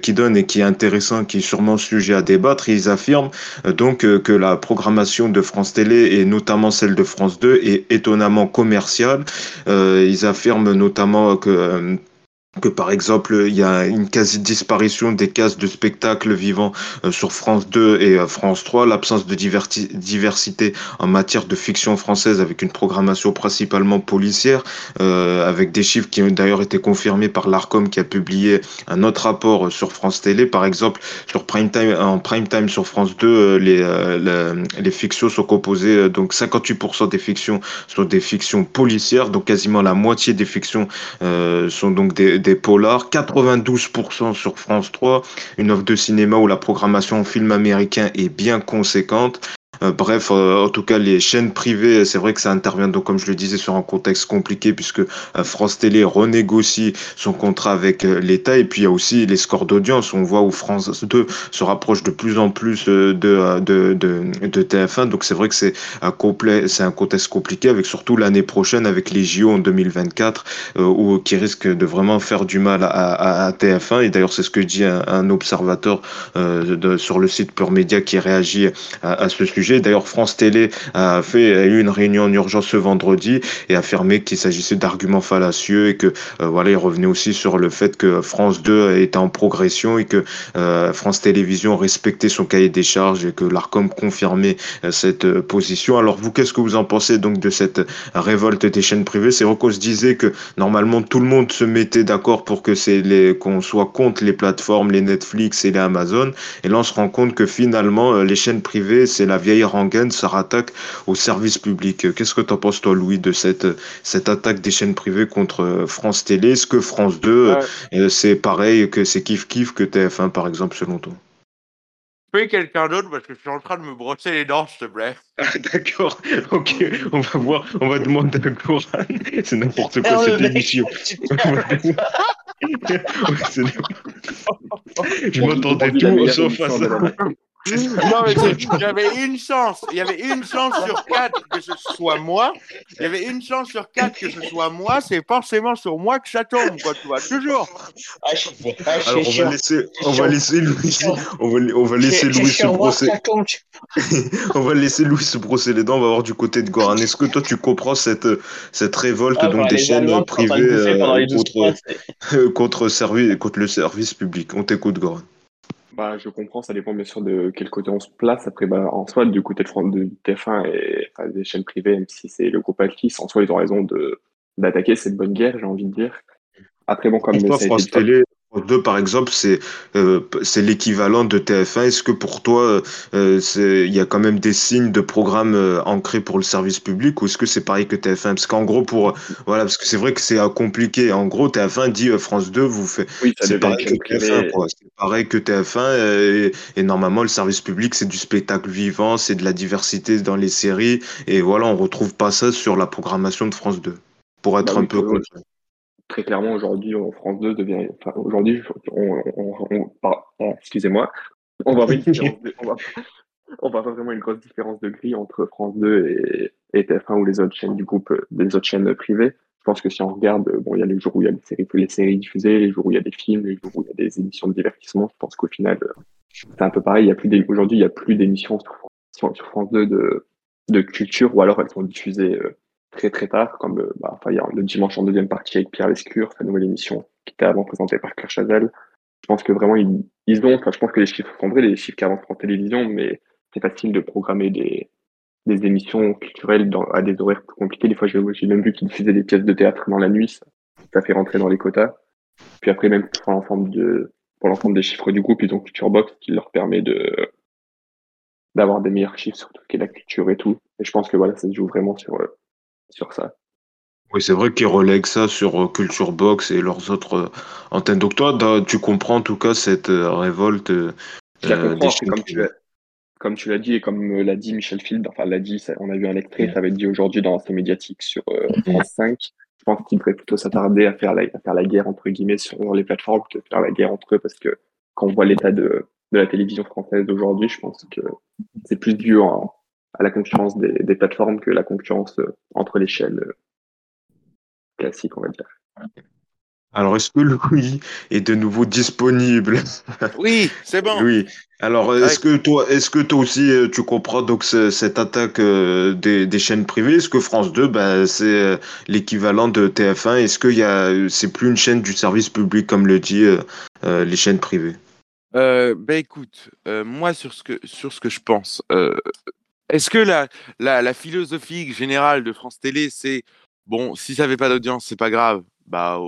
qui donne et qui est intéressant, qui est sûrement sujet à débattre. Ils affirment euh, donc euh, que la programmation de France Télé et notamment celle de France 2 est étonnamment commerciale. Euh, ils affirment notamment que que par exemple il y a une quasi disparition des cases de spectacles vivants euh, sur France 2 et euh, France 3, l'absence de diversité en matière de fiction française avec une programmation principalement policière, euh, avec des chiffres qui ont d'ailleurs été confirmés par l'Arcom qui a publié un autre rapport sur France Télé, par exemple sur prime time en prime time sur France 2, euh, les, euh, le- les fictions sont composées euh, donc 58% des fictions sont des fictions policières, donc quasiment la moitié des fictions euh, sont donc des, des polars, 92% sur France 3, une offre de cinéma où la programmation film américain est bien conséquente. Euh, bref, euh, en tout cas, les chaînes privées, c'est vrai que ça intervient, donc, comme je le disais, sur un contexte compliqué, puisque euh, France Télé renégocie son contrat avec l'État. Et puis, il y a aussi les scores d'audience. On voit où France 2 se rapproche de plus en plus de, de, de, de TF1. Donc, c'est vrai que c'est un, contexte compliqué, avec surtout l'année prochaine, avec les JO en 2024, euh, où, qui risque de vraiment faire du mal à, à, à TF1. Et d'ailleurs, c'est ce que dit un, observateur sur le site Pure Média qui réagit à ce sujet. D'ailleurs, France Télé a fait eu une réunion en urgence ce vendredi et a affirmé qu'il s'agissait d'arguments fallacieux et que euh, voilà, il revenait aussi sur le fait que France 2 était en progression et que euh, France Télévisions respectait son cahier des charges et que l'Arcom confirmait euh, cette position. Alors vous, qu'est-ce que vous en pensez donc de cette révolte des chaînes privées? C'est vrai qu'on se disait que normalement tout le monde se mettait d'accord pour que c'est les qu'on soit contre les plateformes, les Netflix et les Amazon. Et là, on se rend compte que finalement, les chaînes privées, c'est la vieille rengaine, ça rattaque au service public. Qu'est-ce que tu en penses, toi, Louis, de cette, cette attaque des chaînes privées contre euh, France Télé? Est-ce que France 2, Ouais. euh, c'est pareil, que c'est kiff-kiff que TF1, par exemple, selon toi? Fais quelqu'un d'autre parce que je suis en train de me brosser les dents, s'il te plaît. Ah, D'accord, ok, on va voir, on va demander à Goran. C'est n'importe quoi Oh, le cette émission. Je m'attendais tout sauf à ça. Non, mais avait une chance. Il y avait une chance sur quatre que ce soit moi. Il y avait une chance sur quatre que ce soit moi. C'est forcément sur moi que ça tombe, quoi, tu vois. Toujours. Ah, je- ah, je Alors, on va laisser, on va laisser Louis, on va, on va laisser Louis se brosser, on va laisser Louis se brosser les dents. On va voir du côté de Goran. Est-ce que toi, tu comprends cette, cette révolte Ah, donc voilà, des chaînes Allemands privées euh, les 12 contre, contre, servi- contre le service public? On t'écoute, Goran. Bah, je comprends, ça dépend bien sûr de quel côté on se place. Après, bah, en soi, du côté de, France, de TF1 et enfin, des chaînes privées, même si c'est le groupe Altis, en soi, ils ont raison de d'attaquer cette bonne guerre, j'ai envie de dire. Après, bon, comme ça a France été dit- Télé, France 2, par exemple, c'est euh, l'équivalent de TF1. Est-ce que pour toi, euh, c'est- il y a quand même des signes de programme euh, ancrés pour le service public ou est-ce que c'est pareil que TF1 Parce qu'en gros, pour voilà, parce que c'est vrai que c'est euh, compliqué. En gros, TF1 dit euh, France 2, vous faites oui, C'est pareil une que chaîne TF1, privée. quoi. C'est pareil que TF1 euh, et, et normalement le service public c'est du spectacle vivant, c'est de la diversité dans les séries et voilà on retrouve pas ça sur la programmation de France 2 pour être Bah un oui, peu concret. Très clairement, aujourd'hui, en France 2 devient. Enfin, aujourd'hui, on, on, on- excusez-moi, on va, on, va, on va avoir vraiment une grosse différence de grille entre France 2 et, et TF1 ou les autres chaînes du groupe, des autres chaînes privées. Je pense que si on regarde, bon, il y a les jours où il y a des séries, les séries diffusées, les jours où il y a des films, les jours où il y a des émissions de divertissement. Je pense qu'au final, c'est un peu pareil. Il y a plus aujourd'hui, il y a plus d'émissions sur, sur, sur France 2 de, de culture, ou alors elles sont diffusées euh, très très tard, comme euh, bah, enfin, il y a le dimanche en deuxième partie avec Pierre Lescure, sa nouvelle émission qui était avant présentée par Claire Chazal. Je pense que vraiment ils, ils ont, enfin je pense que les chiffres sont vrais, les chiffres qui avancent en télévision, mais c'est facile de programmer des, des émissions culturelles dans, à des horaires plus compliqués. Des fois, j'ai même vu qu'ils diffusaient des pièces de théâtre dans la nuit, ça, fait rentrer dans les quotas. Puis après, même pour l'ensemble de, pour l'ensemble des chiffres du groupe, ils ont Culture Box qui leur permet de d'avoir des meilleurs chiffres sur tout ce qui est la culture et tout. Et je pense que voilà, ça se joue vraiment sur euh, sur ça. Oui, c'est vrai qu'ils relèguent ça sur euh, Culture Box et leurs autres euh, antennes. Donc toi, tu comprends en tout cas cette euh, révolte euh, Je la comprends, des comme tu comme tu l'as dit et comme l'a dit Michel Field, enfin l'a dit, on a vu un extrait, ça va être dit aujourd'hui dans ces médiatiques sur euh, France 5. Je pense qu'il devrait plutôt s'attarder à faire la à faire la guerre entre guillemets sur les plateformes que de faire la guerre entre eux parce que quand on voit l'état de, de la télévision française d'aujourd'hui, je pense que c'est plus dû en- à la concurrence des, des plateformes que la concurrence euh, entre les chaînes euh, classiques, on va dire. Alors, est-ce que Louis est de nouveau disponible? Oui, c'est bon. Oui. Alors, est-ce que toi, est-ce que toi aussi, euh, tu comprends donc ce- cette attaque des, des chaînes privées? Est-ce que France 2, ben, c'est l'équivalent de TF1? Est-ce qu'il y a, euh, c'est plus une chaîne du service public comme le dit euh, les chaînes privées? Euh, bah écoute, euh, moi sur ce que sur ce que je pense, euh, est-ce que la, philosophie générale de France Télé, c'est bon, si ça avait pas d'audience, c'est pas grave. Bah,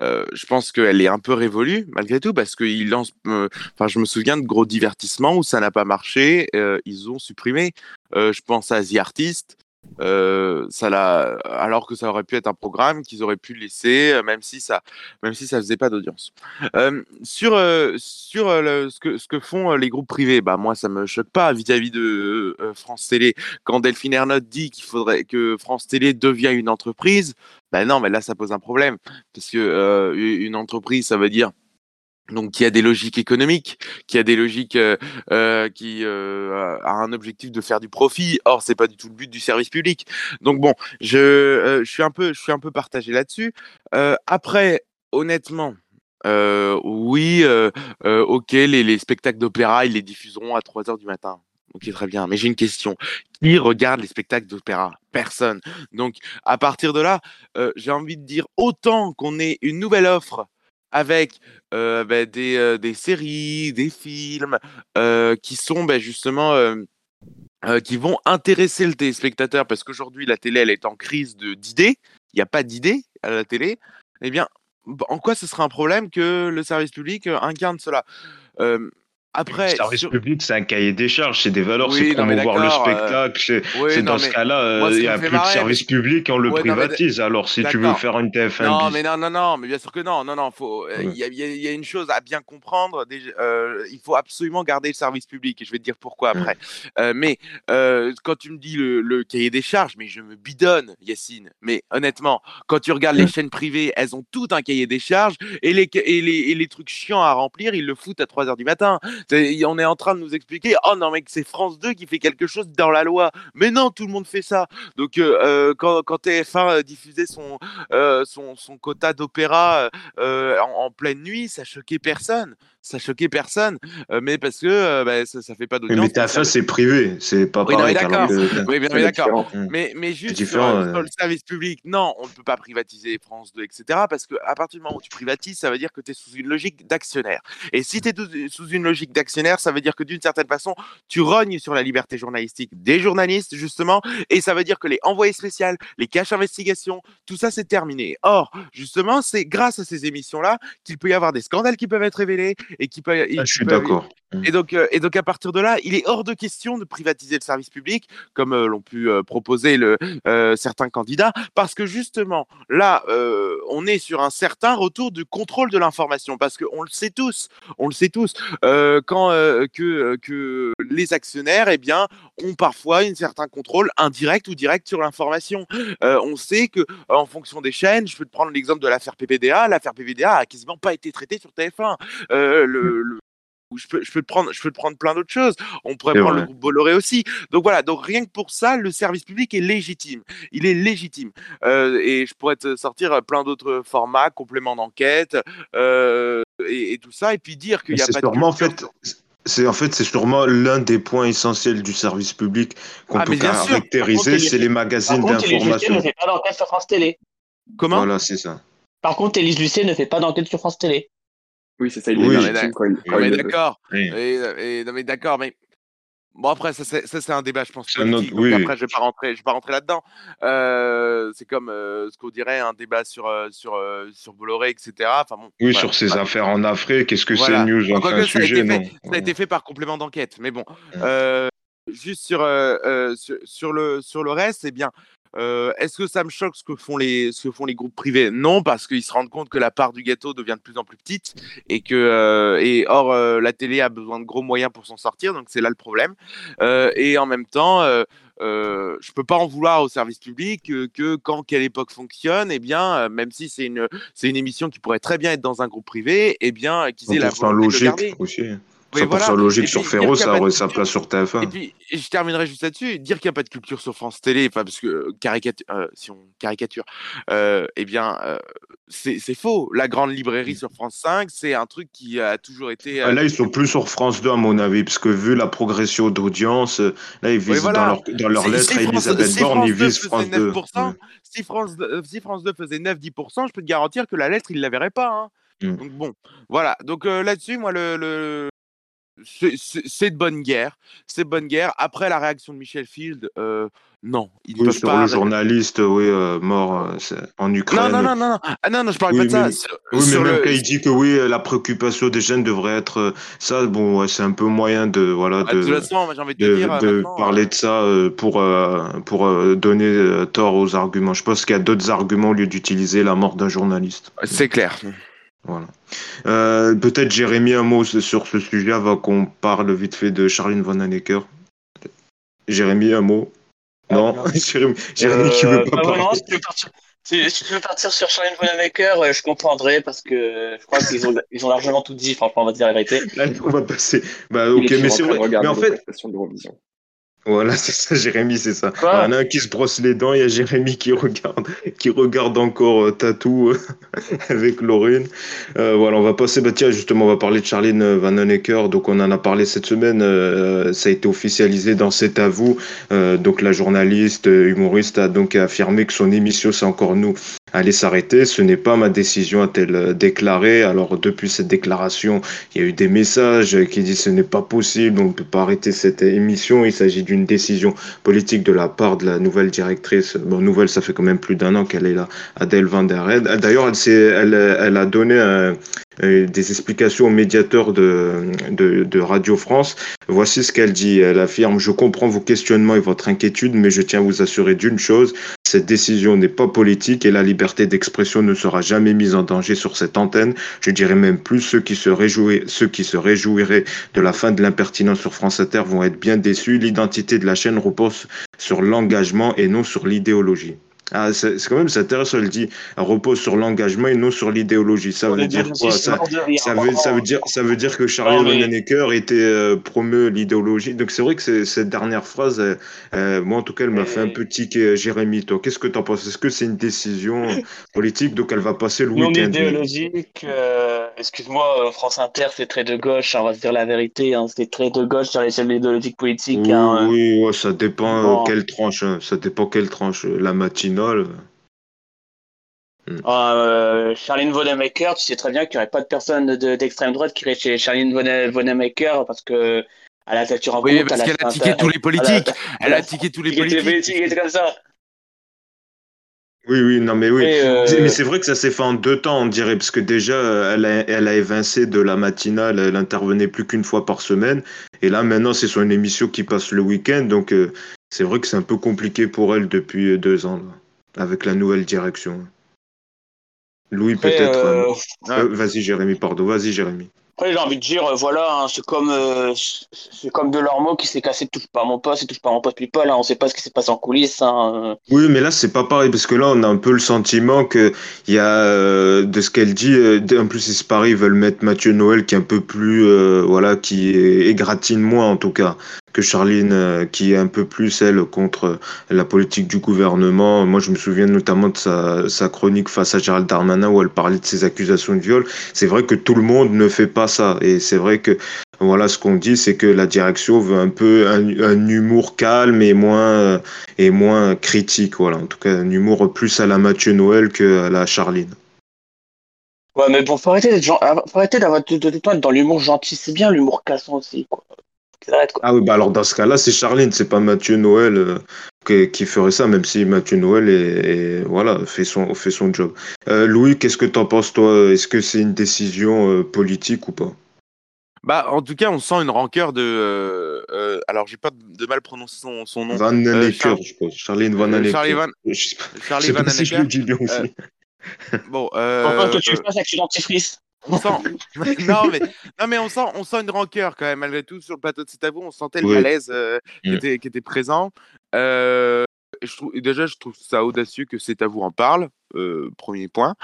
euh, je pense qu'elle est un peu révolue malgré tout parce qu'ils euh, je me souviens de gros divertissements où ça n'a pas marché, euh, ils ont supprimé. Je pense à The Artist. Euh, ça l'a, alors que ça aurait pu être un programme qu'ils auraient pu laisser, euh, même si ça, même si ça faisait pas d'audience. Euh, sur sur ce que ce que font les groupes privés, bah moi ça me choque pas vis-à-vis de France Télé. Quand Delphine Ernotte dit qu'il faudrait que France Télé devienne une entreprise, bah non, mais là ça pose un problème parce que une entreprise ça veut dire donc qui a des logiques économiques, qui a des logiques euh, euh, qui euh, a un objectif de faire du profit. Or c'est pas du tout le but du service public. Donc bon, je euh, je suis un peu je suis un peu partagé là-dessus. Euh, après honnêtement. Oui, ok, les, les spectacles d'opéra, ils les diffuseront à 3 heures du matin. Ok, très bien. Mais j'ai une question. Qui regarde les spectacles d'opéra? Personne. Donc, à partir de là, j'ai envie de dire autant qu'on ait une nouvelle offre avec bah, des, des séries, des films qui sont bah, justement qui vont intéresser le téléspectateur parce qu'aujourd'hui la télé elle est en crise d'idées, il n'y a pas d'idées à la télé. Eh bien, en quoi ce serait un problème que le service public incarne cela? Après, Le service sur- public, c'est un cahier des charges, c'est des valeurs, Oui, c'est promouvoir le euh, spectacle, c'est oui, dans ce cas-là, euh, il n'y a plus de service public, on le Ouais, non, mais d- privatise. Alors, si tu veux faire une TF1 Non, bis, mais non, non, non, mais bien sûr que non, non, non, faut, euh, il Ouais. y, a, y y une chose à bien comprendre, déjà, euh, il faut absolument garder le service public, et je vais te dire pourquoi après. Euh, mais quand tu me dis le, le cahier des charges, mais je me bidonne, Yacine, mais honnêtement, quand tu regardes les chaînes privées, elles ont tout un cahier des charges, et les, et les, et les trucs chiants à remplir, ils le foutent à 3 heures du matin. On est en train de nous expliquer, oh non mec, c'est France 2 qui fait quelque chose dans la loi. Mais non, tout le monde fait ça. Donc euh, euh, quand, quand TF1 euh, diffusait son, euh, son, son quota d'opéra euh, en, en pleine nuit, ça choquait personne. Ça choquait personne. Mais parce que bah, ça, ça fait pas d'audience. mais TF1, c'est privé, c'est pas Oui, pareil. d'accord. Oui, bien, d'accord. Mais, mais juste sur le service public, non, on ne peut pas privatiser France 2, etc. Parce qu'à partir du moment où tu privatises, ça veut dire que tu es sous une logique d'actionnaire. Et si tu es sous une logique d'actionnaire, ça veut dire que d'une certaine façon, tu rognes sur la liberté journalistique des journalistes, justement. Et ça veut dire que les envoyés spéciaux, les caches investigations, tout ça, c'est terminé. Or, justement, c'est grâce à ces émissions-là qu'il peut y avoir des scandales qui peuvent être révélés et qui peut, et Ah, je suis d'accord. et donc, euh, et donc, à partir de là, il est hors de question de privatiser le service public, comme euh, l'ont pu euh, proposer le, certains candidats, parce que justement, là, on est sur un certain retour du contrôle de l'information, parce qu'on le sait tous, on le sait tous, quand euh, que, euh, que les actionnaires, eh bien, ont parfois un certain contrôle indirect ou direct sur l'information. Euh, on sait que, en fonction des chaînes, je peux te prendre l'exemple de l'affaire PPDA, l'affaire PPDA a quasiment pas été traitée sur TF1. Euh, le, le- ou je peux, je peux te prendre, je peux te prendre plein d'autres choses. On pourrait prendre vrai. le groupe Bolloré aussi. Donc voilà. Donc rien que pour ça, le service public est légitime. Il est légitime. Euh, et je pourrais te sortir plein d'autres formats, compléments d'enquête euh, et, et tout ça, et puis dire qu'il n'y a pas de sûrement, en culture fait, c'est en fait, c'est sûrement l'un des points essentiels du service public qu'on Ah, peut caractériser, c'est les magazines Lucet ne d'information. fait pas d'enquête sur France Télé. Comment? Voilà, c'est ça. Par contre, Élise Lucet ne fait pas d'enquête sur France Télé. Oui, c'est ça, il Oui, est veut. d'accord. Oui. Et, et- non mais d'accord, mais bon après ça c'est un débat je pense politique. donc oui. après je vais pas rentrer je vais pas rentrer là-dedans. Euh, c'est comme euh, ce qu'on dirait un débat sur euh, sur sur Bolloré etc. Enfin bon. Oui, voilà. sur ces affaires en Afrique, est-ce que Voilà. c'est news enfin quoique, un ça a sujet fait- Non? Ça a été fait par complément d'enquête, mais bon. Mm. Euh, juste sur, sur, sur le, sur le reste, eh bien, euh, est-ce que ça me choque ce que font les, ce que font les groupes privés? Non, parce qu'ils se rendent compte que la part du gâteau devient de plus en plus petite et que, euh, et or, euh, la télé a besoin de gros moyens pour s'en sortir, donc c'est là le problème. Et en même temps, euh, je peux pas en vouloir au service public euh, que quand quelle époque fonctionne, eh bien, euh, même si c'est une, c'est une émission qui pourrait très bien être dans un groupe privé, eh bien, qu'ils aient la 100% volonté de le garder. aussi. 100% Oui, voilà. logique sur puis, Ferro, ça aurait sa place sur Et TF1. puis, et je terminerai juste là-dessus. Dire qu'il n'y a pas de culture sur France Télé, parce que caricature, si on caricature, euh, eh bien, euh, c'est faux. La grande librairie sur France 5, c'est un truc qui a toujours été. Ah, euh, Là, ils sont plus sur France 2, à mon avis, parce que vu la progression d'audience, euh, là, ils visent voilà. dans leur, dans leur lettre si à Elisabeth si Borne, ils 2 visent France 2. 9%, si, France, euh, si France 2 faisait 9-10%, je peux te garantir que la lettre, il ne la verrait pas. hein. Mm. Donc bon, voilà. Donc euh, là-dessus, moi, le, le- c'est- de bonne guerre. C'est de bonne guerre. Après la réaction de Michel Field, euh, non, ne Oui, sur pas. le journaliste, oui, euh, mort euh, en Ukraine. Non, non, non, non, non. Ah non, non, je parle Oui, pas de ça. mais- Sur, Oui, mais sur même le- quand il dit que oui, la préoccupation des jeunes devrait être ça, bon, ouais, c'est un peu moyen de, voilà, de de, envie de te de, dire. de maintenant, parler de ça pour, pour donner tort aux arguments. Je pense qu'il y a d'autres arguments au lieu d'utiliser la mort d'un journaliste. C'est clair. Voilà. Euh, Peut-être Jérémy, un mot sur ce sujet avant qu'on parle vite fait de Charline Van Hanecker. Jérémy, un mot Non, non. Jérémy, Jérémy qui veut pas Euh, parler. non, si tu veux partir, si, si tu veux partir sur Charlene Vanhoenacker, euh, je comprendrai parce que je crois qu'ils ont, ils ont largement tout dit, franchement, on va dire la vérité. Là, on va passer. Bah, ok, mais c'est vrai. Mais en fait. Voilà, c'est ça, Jérémy, c'est ça. Quoi Il y en a un qui se brosse les dents, il y a Jérémy qui regarde, qui regarde encore euh, Tatou euh, avec Lorraine. Euh, voilà, on va passer, bah tiens, justement, on va parler de Charlene Van Honecker. Donc, on en a parlé cette semaine, ça a été officialisé dans C'est à vous. Euh, donc, la journaliste, humoriste a donc affirmé que son émission, c'est encore nous, allait s'arrêter. Ce n'est pas ma décision, a-t-elle déclaré. Alors, depuis cette déclaration, il y a eu des messages qui disent ce n'est pas possible, on ne peut pas arrêter cette émission. Il s'agit d'une décision politique de la part de la nouvelle directrice. Bon, nouvelle, ça fait quand même plus d'un an qu'elle est là, Adèle Van der. D'ailleurs, elle, elle, elle a donné un- euh, des explications au médiateur de, de, de Radio France. Voici ce qu'elle dit. Elle affirme Je comprends vos questionnements et votre inquiétude, mais je tiens à vous assurer d'une chose cette décision n'est pas politique et la liberté d'expression ne sera jamais mise en danger sur cette antenne. Je dirais même plus ceux qui se ceux qui se réjouiraient de la fin de l'impertinence sur France Inter vont être bien déçus. L'identité de la chaîne repose sur l'engagement et non sur l'idéologie. Ah, c'est quand même c'est intéressant, elle dit, elle repose sur l'engagement et non sur l'idéologie. Ça veut dire quoi? Ça, veut, ça vraiment. veut dire, ça veut dire que Charlie Non, mais était euh, promeut l'idéologie. Donc c'est vrai que cette dernière phrase, euh, euh, moi en tout cas, elle m'a fait un tiquer. euh, Jérémy, toi, qu'est-ce que t'en penses? Est-ce que c'est une décision politique? Donc elle va passer le non week-end? mais- idéologique, euh, excuse-moi, euh, France Inter, c'est très de gauche, hein, on va se dire la vérité, hein, c'est très de gauche sur l'échelle idéologique politique. Oui, Hein, oui, ouais, ça dépend Bon. quelle tranche. hein. Ça dépend quelle tranche. La matinale. euh, Euh, Charlene Vonemaker, tu sais très bien qu'il n'y aurait pas de personne de- d'extrême droite qui irait chez Charlene Vone- Vonemaker parce que à la rends Oui, compte, parce elle qu'elle a tiqué tous les elle a- politiques. Elle a elle tiqué tous les politiques. comme ça. Oui, oui, non, mais oui. Euh, Mais c'est vrai que ça s'est fait en deux temps, on dirait, parce que déjà, elle a, elle a évincé de la matinale, elle intervenait plus qu'une fois par semaine, et là, maintenant, c'est sur une émission qui passe le week-end, donc euh, c'est vrai que c'est un peu compliqué pour elle depuis deux ans, là, avec la nouvelle direction. Louis, peut-être. euh, euh, euh, vas-y, Jérémy, pardon, vas-y, Jérémy. Après, j'ai envie de dire, voilà, hein, c'est comme, euh, c'est comme Delormeau qui s'est cassé touche pas à mon poste, touche pas à mon poste people, hein, on sait pas ce qui s'est passé en coulisses. Hein, Oui, mais là, c'est pas pareil, parce que là, on a un peu le sentiment que il y a, de ce qu'elle dit, en plus, c'est pareil, ils veulent mettre Mathieu Noël qui est un peu plus, voilà, qui égratine moins, en tout cas, que Charline, euh, qui est un peu plus, elle, contre la politique du gouvernement. Moi, je me souviens notamment de sa, chronique face à Gérald Darmanin, où elle parlait de ses accusations de viol. C'est vrai que tout le monde ne fait pas ça, et c'est vrai que, voilà, ce qu'on dit, c'est que la direction veut un peu un, humour calme et moins, euh, et moins critique, voilà. En tout cas, un humour plus à la Mathieu Noël que à la Charline. Ouais, mais bon, faut arrêter d'être faut arrêter d'avoir de, de- de- dans l'humour gentil, c'est bien l'humour cassant aussi, quoi. Quoi. Ah oui, bah alors dans ce cas-là, c'est Charline, c'est pas Mathieu Noël euh, qui, qui ferait ça, même si Mathieu Noël est, est- voilà, fait son, fait son job. Euh, Louis, qu'est-ce que t'en penses, toi? Est-ce que c'est une décision euh, politique ou pas? Bah, en tout cas, on sent une rancœur de. euh, euh, alors, j'ai pas de mal prononcer son, son nom. Van Euh, je pense. Charline Van Anecker. Charlie Van, Je sais pas, je Charlie sais Van pas si je le Anecker. dis bien aussi. Bon, que tu euh, fasses avec du dentifrice. On sent. non, mais, non, mais on sent, on sent une rancœur quand même, malgré tout, sur le plateau de C'est à vous. On sentait le Oui. malaise euh, qui, était, qui était présent. Euh, je trouve, déjà, je trouve ça audacieux que C'est à vous en parle. euh, premier point.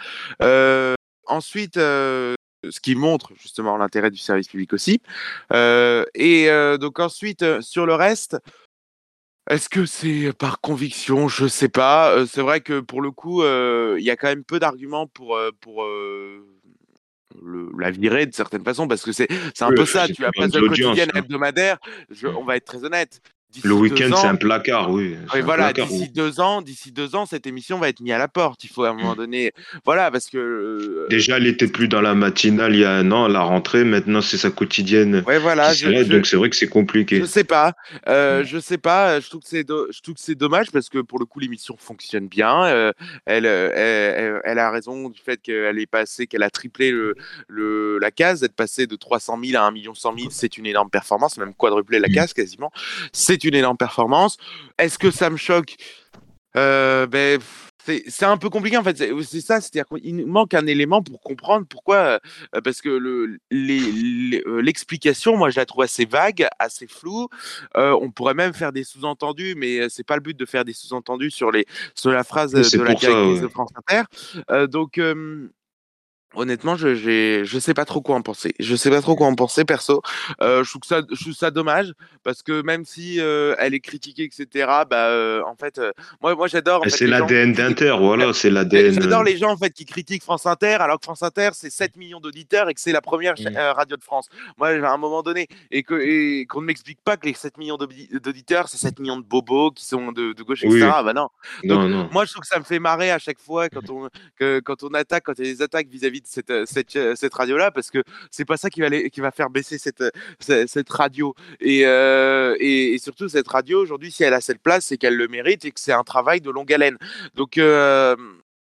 Ensuite, ce qui montre justement l'intérêt du service public aussi. Et donc ensuite, sur le reste, est-ce que c'est par conviction? Je sais pas. C'est vrai que pour le coup, il y a quand même peu d'arguments pour, pour le- la virer de certaine façon, parce que c'est un Oui, peu ça. Tu c'est as pas de quotidienne hein. hebdomadaire. Je- on va être très honnête. Le week-end, c'est un placard, oui. oui, voilà, d'ici deux ans, d'ici deux ans, cette émission va être mise à la porte. Il faut à un moment donné, voilà, parce que euh, Déjà, elle était plus dans la matinale il y a un an, la rentrée. Maintenant, c'est sa quotidienne ouais, voilà, qui je, s'arrête, je- donc c'est vrai que c'est compliqué. Je sais pas. Euh, Mm. Je sais pas. Je trouve que c'est do- je trouve que c'est dommage parce que pour le coup l'émission fonctionne bien. Euh, elle, euh, elle, elle- a raison du fait qu'elle est passée, qu'elle a triplé le, le la case, d'être passée de 300 000 à 1 million 100 000, c'est une énorme performance, même quadruplé la Mm. case quasiment. C'est une énorme performance. Est-ce que ça me choque? Euh, Ben c'est c'est un peu compliqué en fait. C'est c'est ça, c'est-à-dire qu'il manque un élément pour comprendre pourquoi. euh, parce que le- les- les- euh, l'explication, moi, je la trouve assez vague, assez floue. Euh, on pourrait même faire des sous-entendus, mais euh, c'est pas le but de faire des sous-entendus sur les sur la phrase euh, c'est de la directrice ouais. de France Inter. Euh, donc euh, Honnêtement, je j'ai je sais pas trop quoi en penser. Je sais pas trop quoi en penser perso. Euh, je trouve ça je trouve ça dommage parce que même si euh, elle est critiquée etc. Bah euh, en fait moi moi j'adore. en fait, C'est l'ADN d'Inter, voilà, c'est l'ADN. J'adore les gens en fait qui critiquent France Inter alors que France Inter c'est 7 millions d'auditeurs et que c'est la première Mm. radio de France. Moi à un moment donné et que et qu'on ne m'explique pas que les 7 millions d'audi- d'auditeurs c'est 7 millions de bobos qui sont de, de gauche Oui. etc. Bah non. Non, non. Moi je trouve que ça me fait marrer à chaque fois quand on que, quand on attaque quand il y a des attaques vis-à-vis de cette euh, cette, euh, cette radio là parce que c'est pas ça qui va les- qui va faire baisser cette euh, cette, cette radio et, et surtout cette radio aujourd'hui si elle a cette place c'est qu'elle le mérite et que c'est un travail de longue haleine. Donc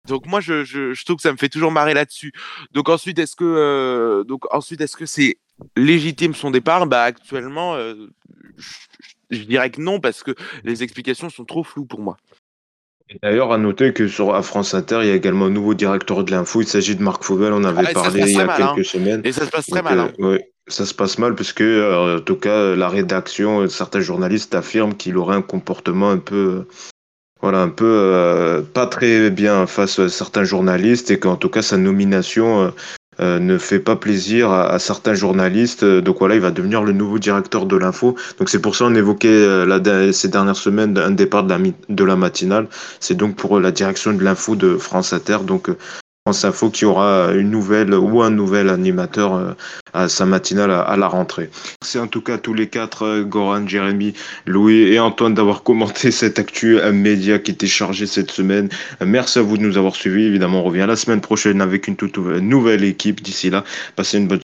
donc moi je, trouve que ça me fait toujours marrer là-dessus. Donc ensuite est-ce que donc ensuite est-ce que c'est légitime son départ? Bah actuellement je, je dirais que non parce que les explications sont trop floues pour moi. D'ailleurs, à noter que sur à France Inter, il y a également un nouveau directeur de l'info. Il s'agit de Marc Fauvel. On avait Ah, parlé il y a mal, hein. quelques semaines. Et ça se passe très Donc, mal. euh, hein. ouais, ça se passe mal parce que, euh, en tout cas, la rédaction, certains journalistes affirment qu'il aurait un comportement un peu, voilà, un peu euh, pas très bien face à certains journalistes et qu'en tout cas sa nomination euh, ne fait pas plaisir à, à certains journalistes. Euh, Donc voilà, il va devenir le nouveau directeur de l'info. Donc c'est pour ça on évoquait euh, ces dernières semaines un départ de la, matinale. C'est donc pour la direction de l'info de France Inter. Donc euh, France Info qui aura une nouvelle ou un nouvel animateur euh, à sa matinale à, à la rentrée. C'est en tout cas tous les quatre, euh, Goran, Jérémy, Louis et Antoine d'avoir commenté cette actu un média qui était chargé cette semaine. Euh, Merci à vous de nous avoir suivis. Évidemment, on revient la semaine prochaine avec une toute nouvelle équipe. D'ici là, passez une bonne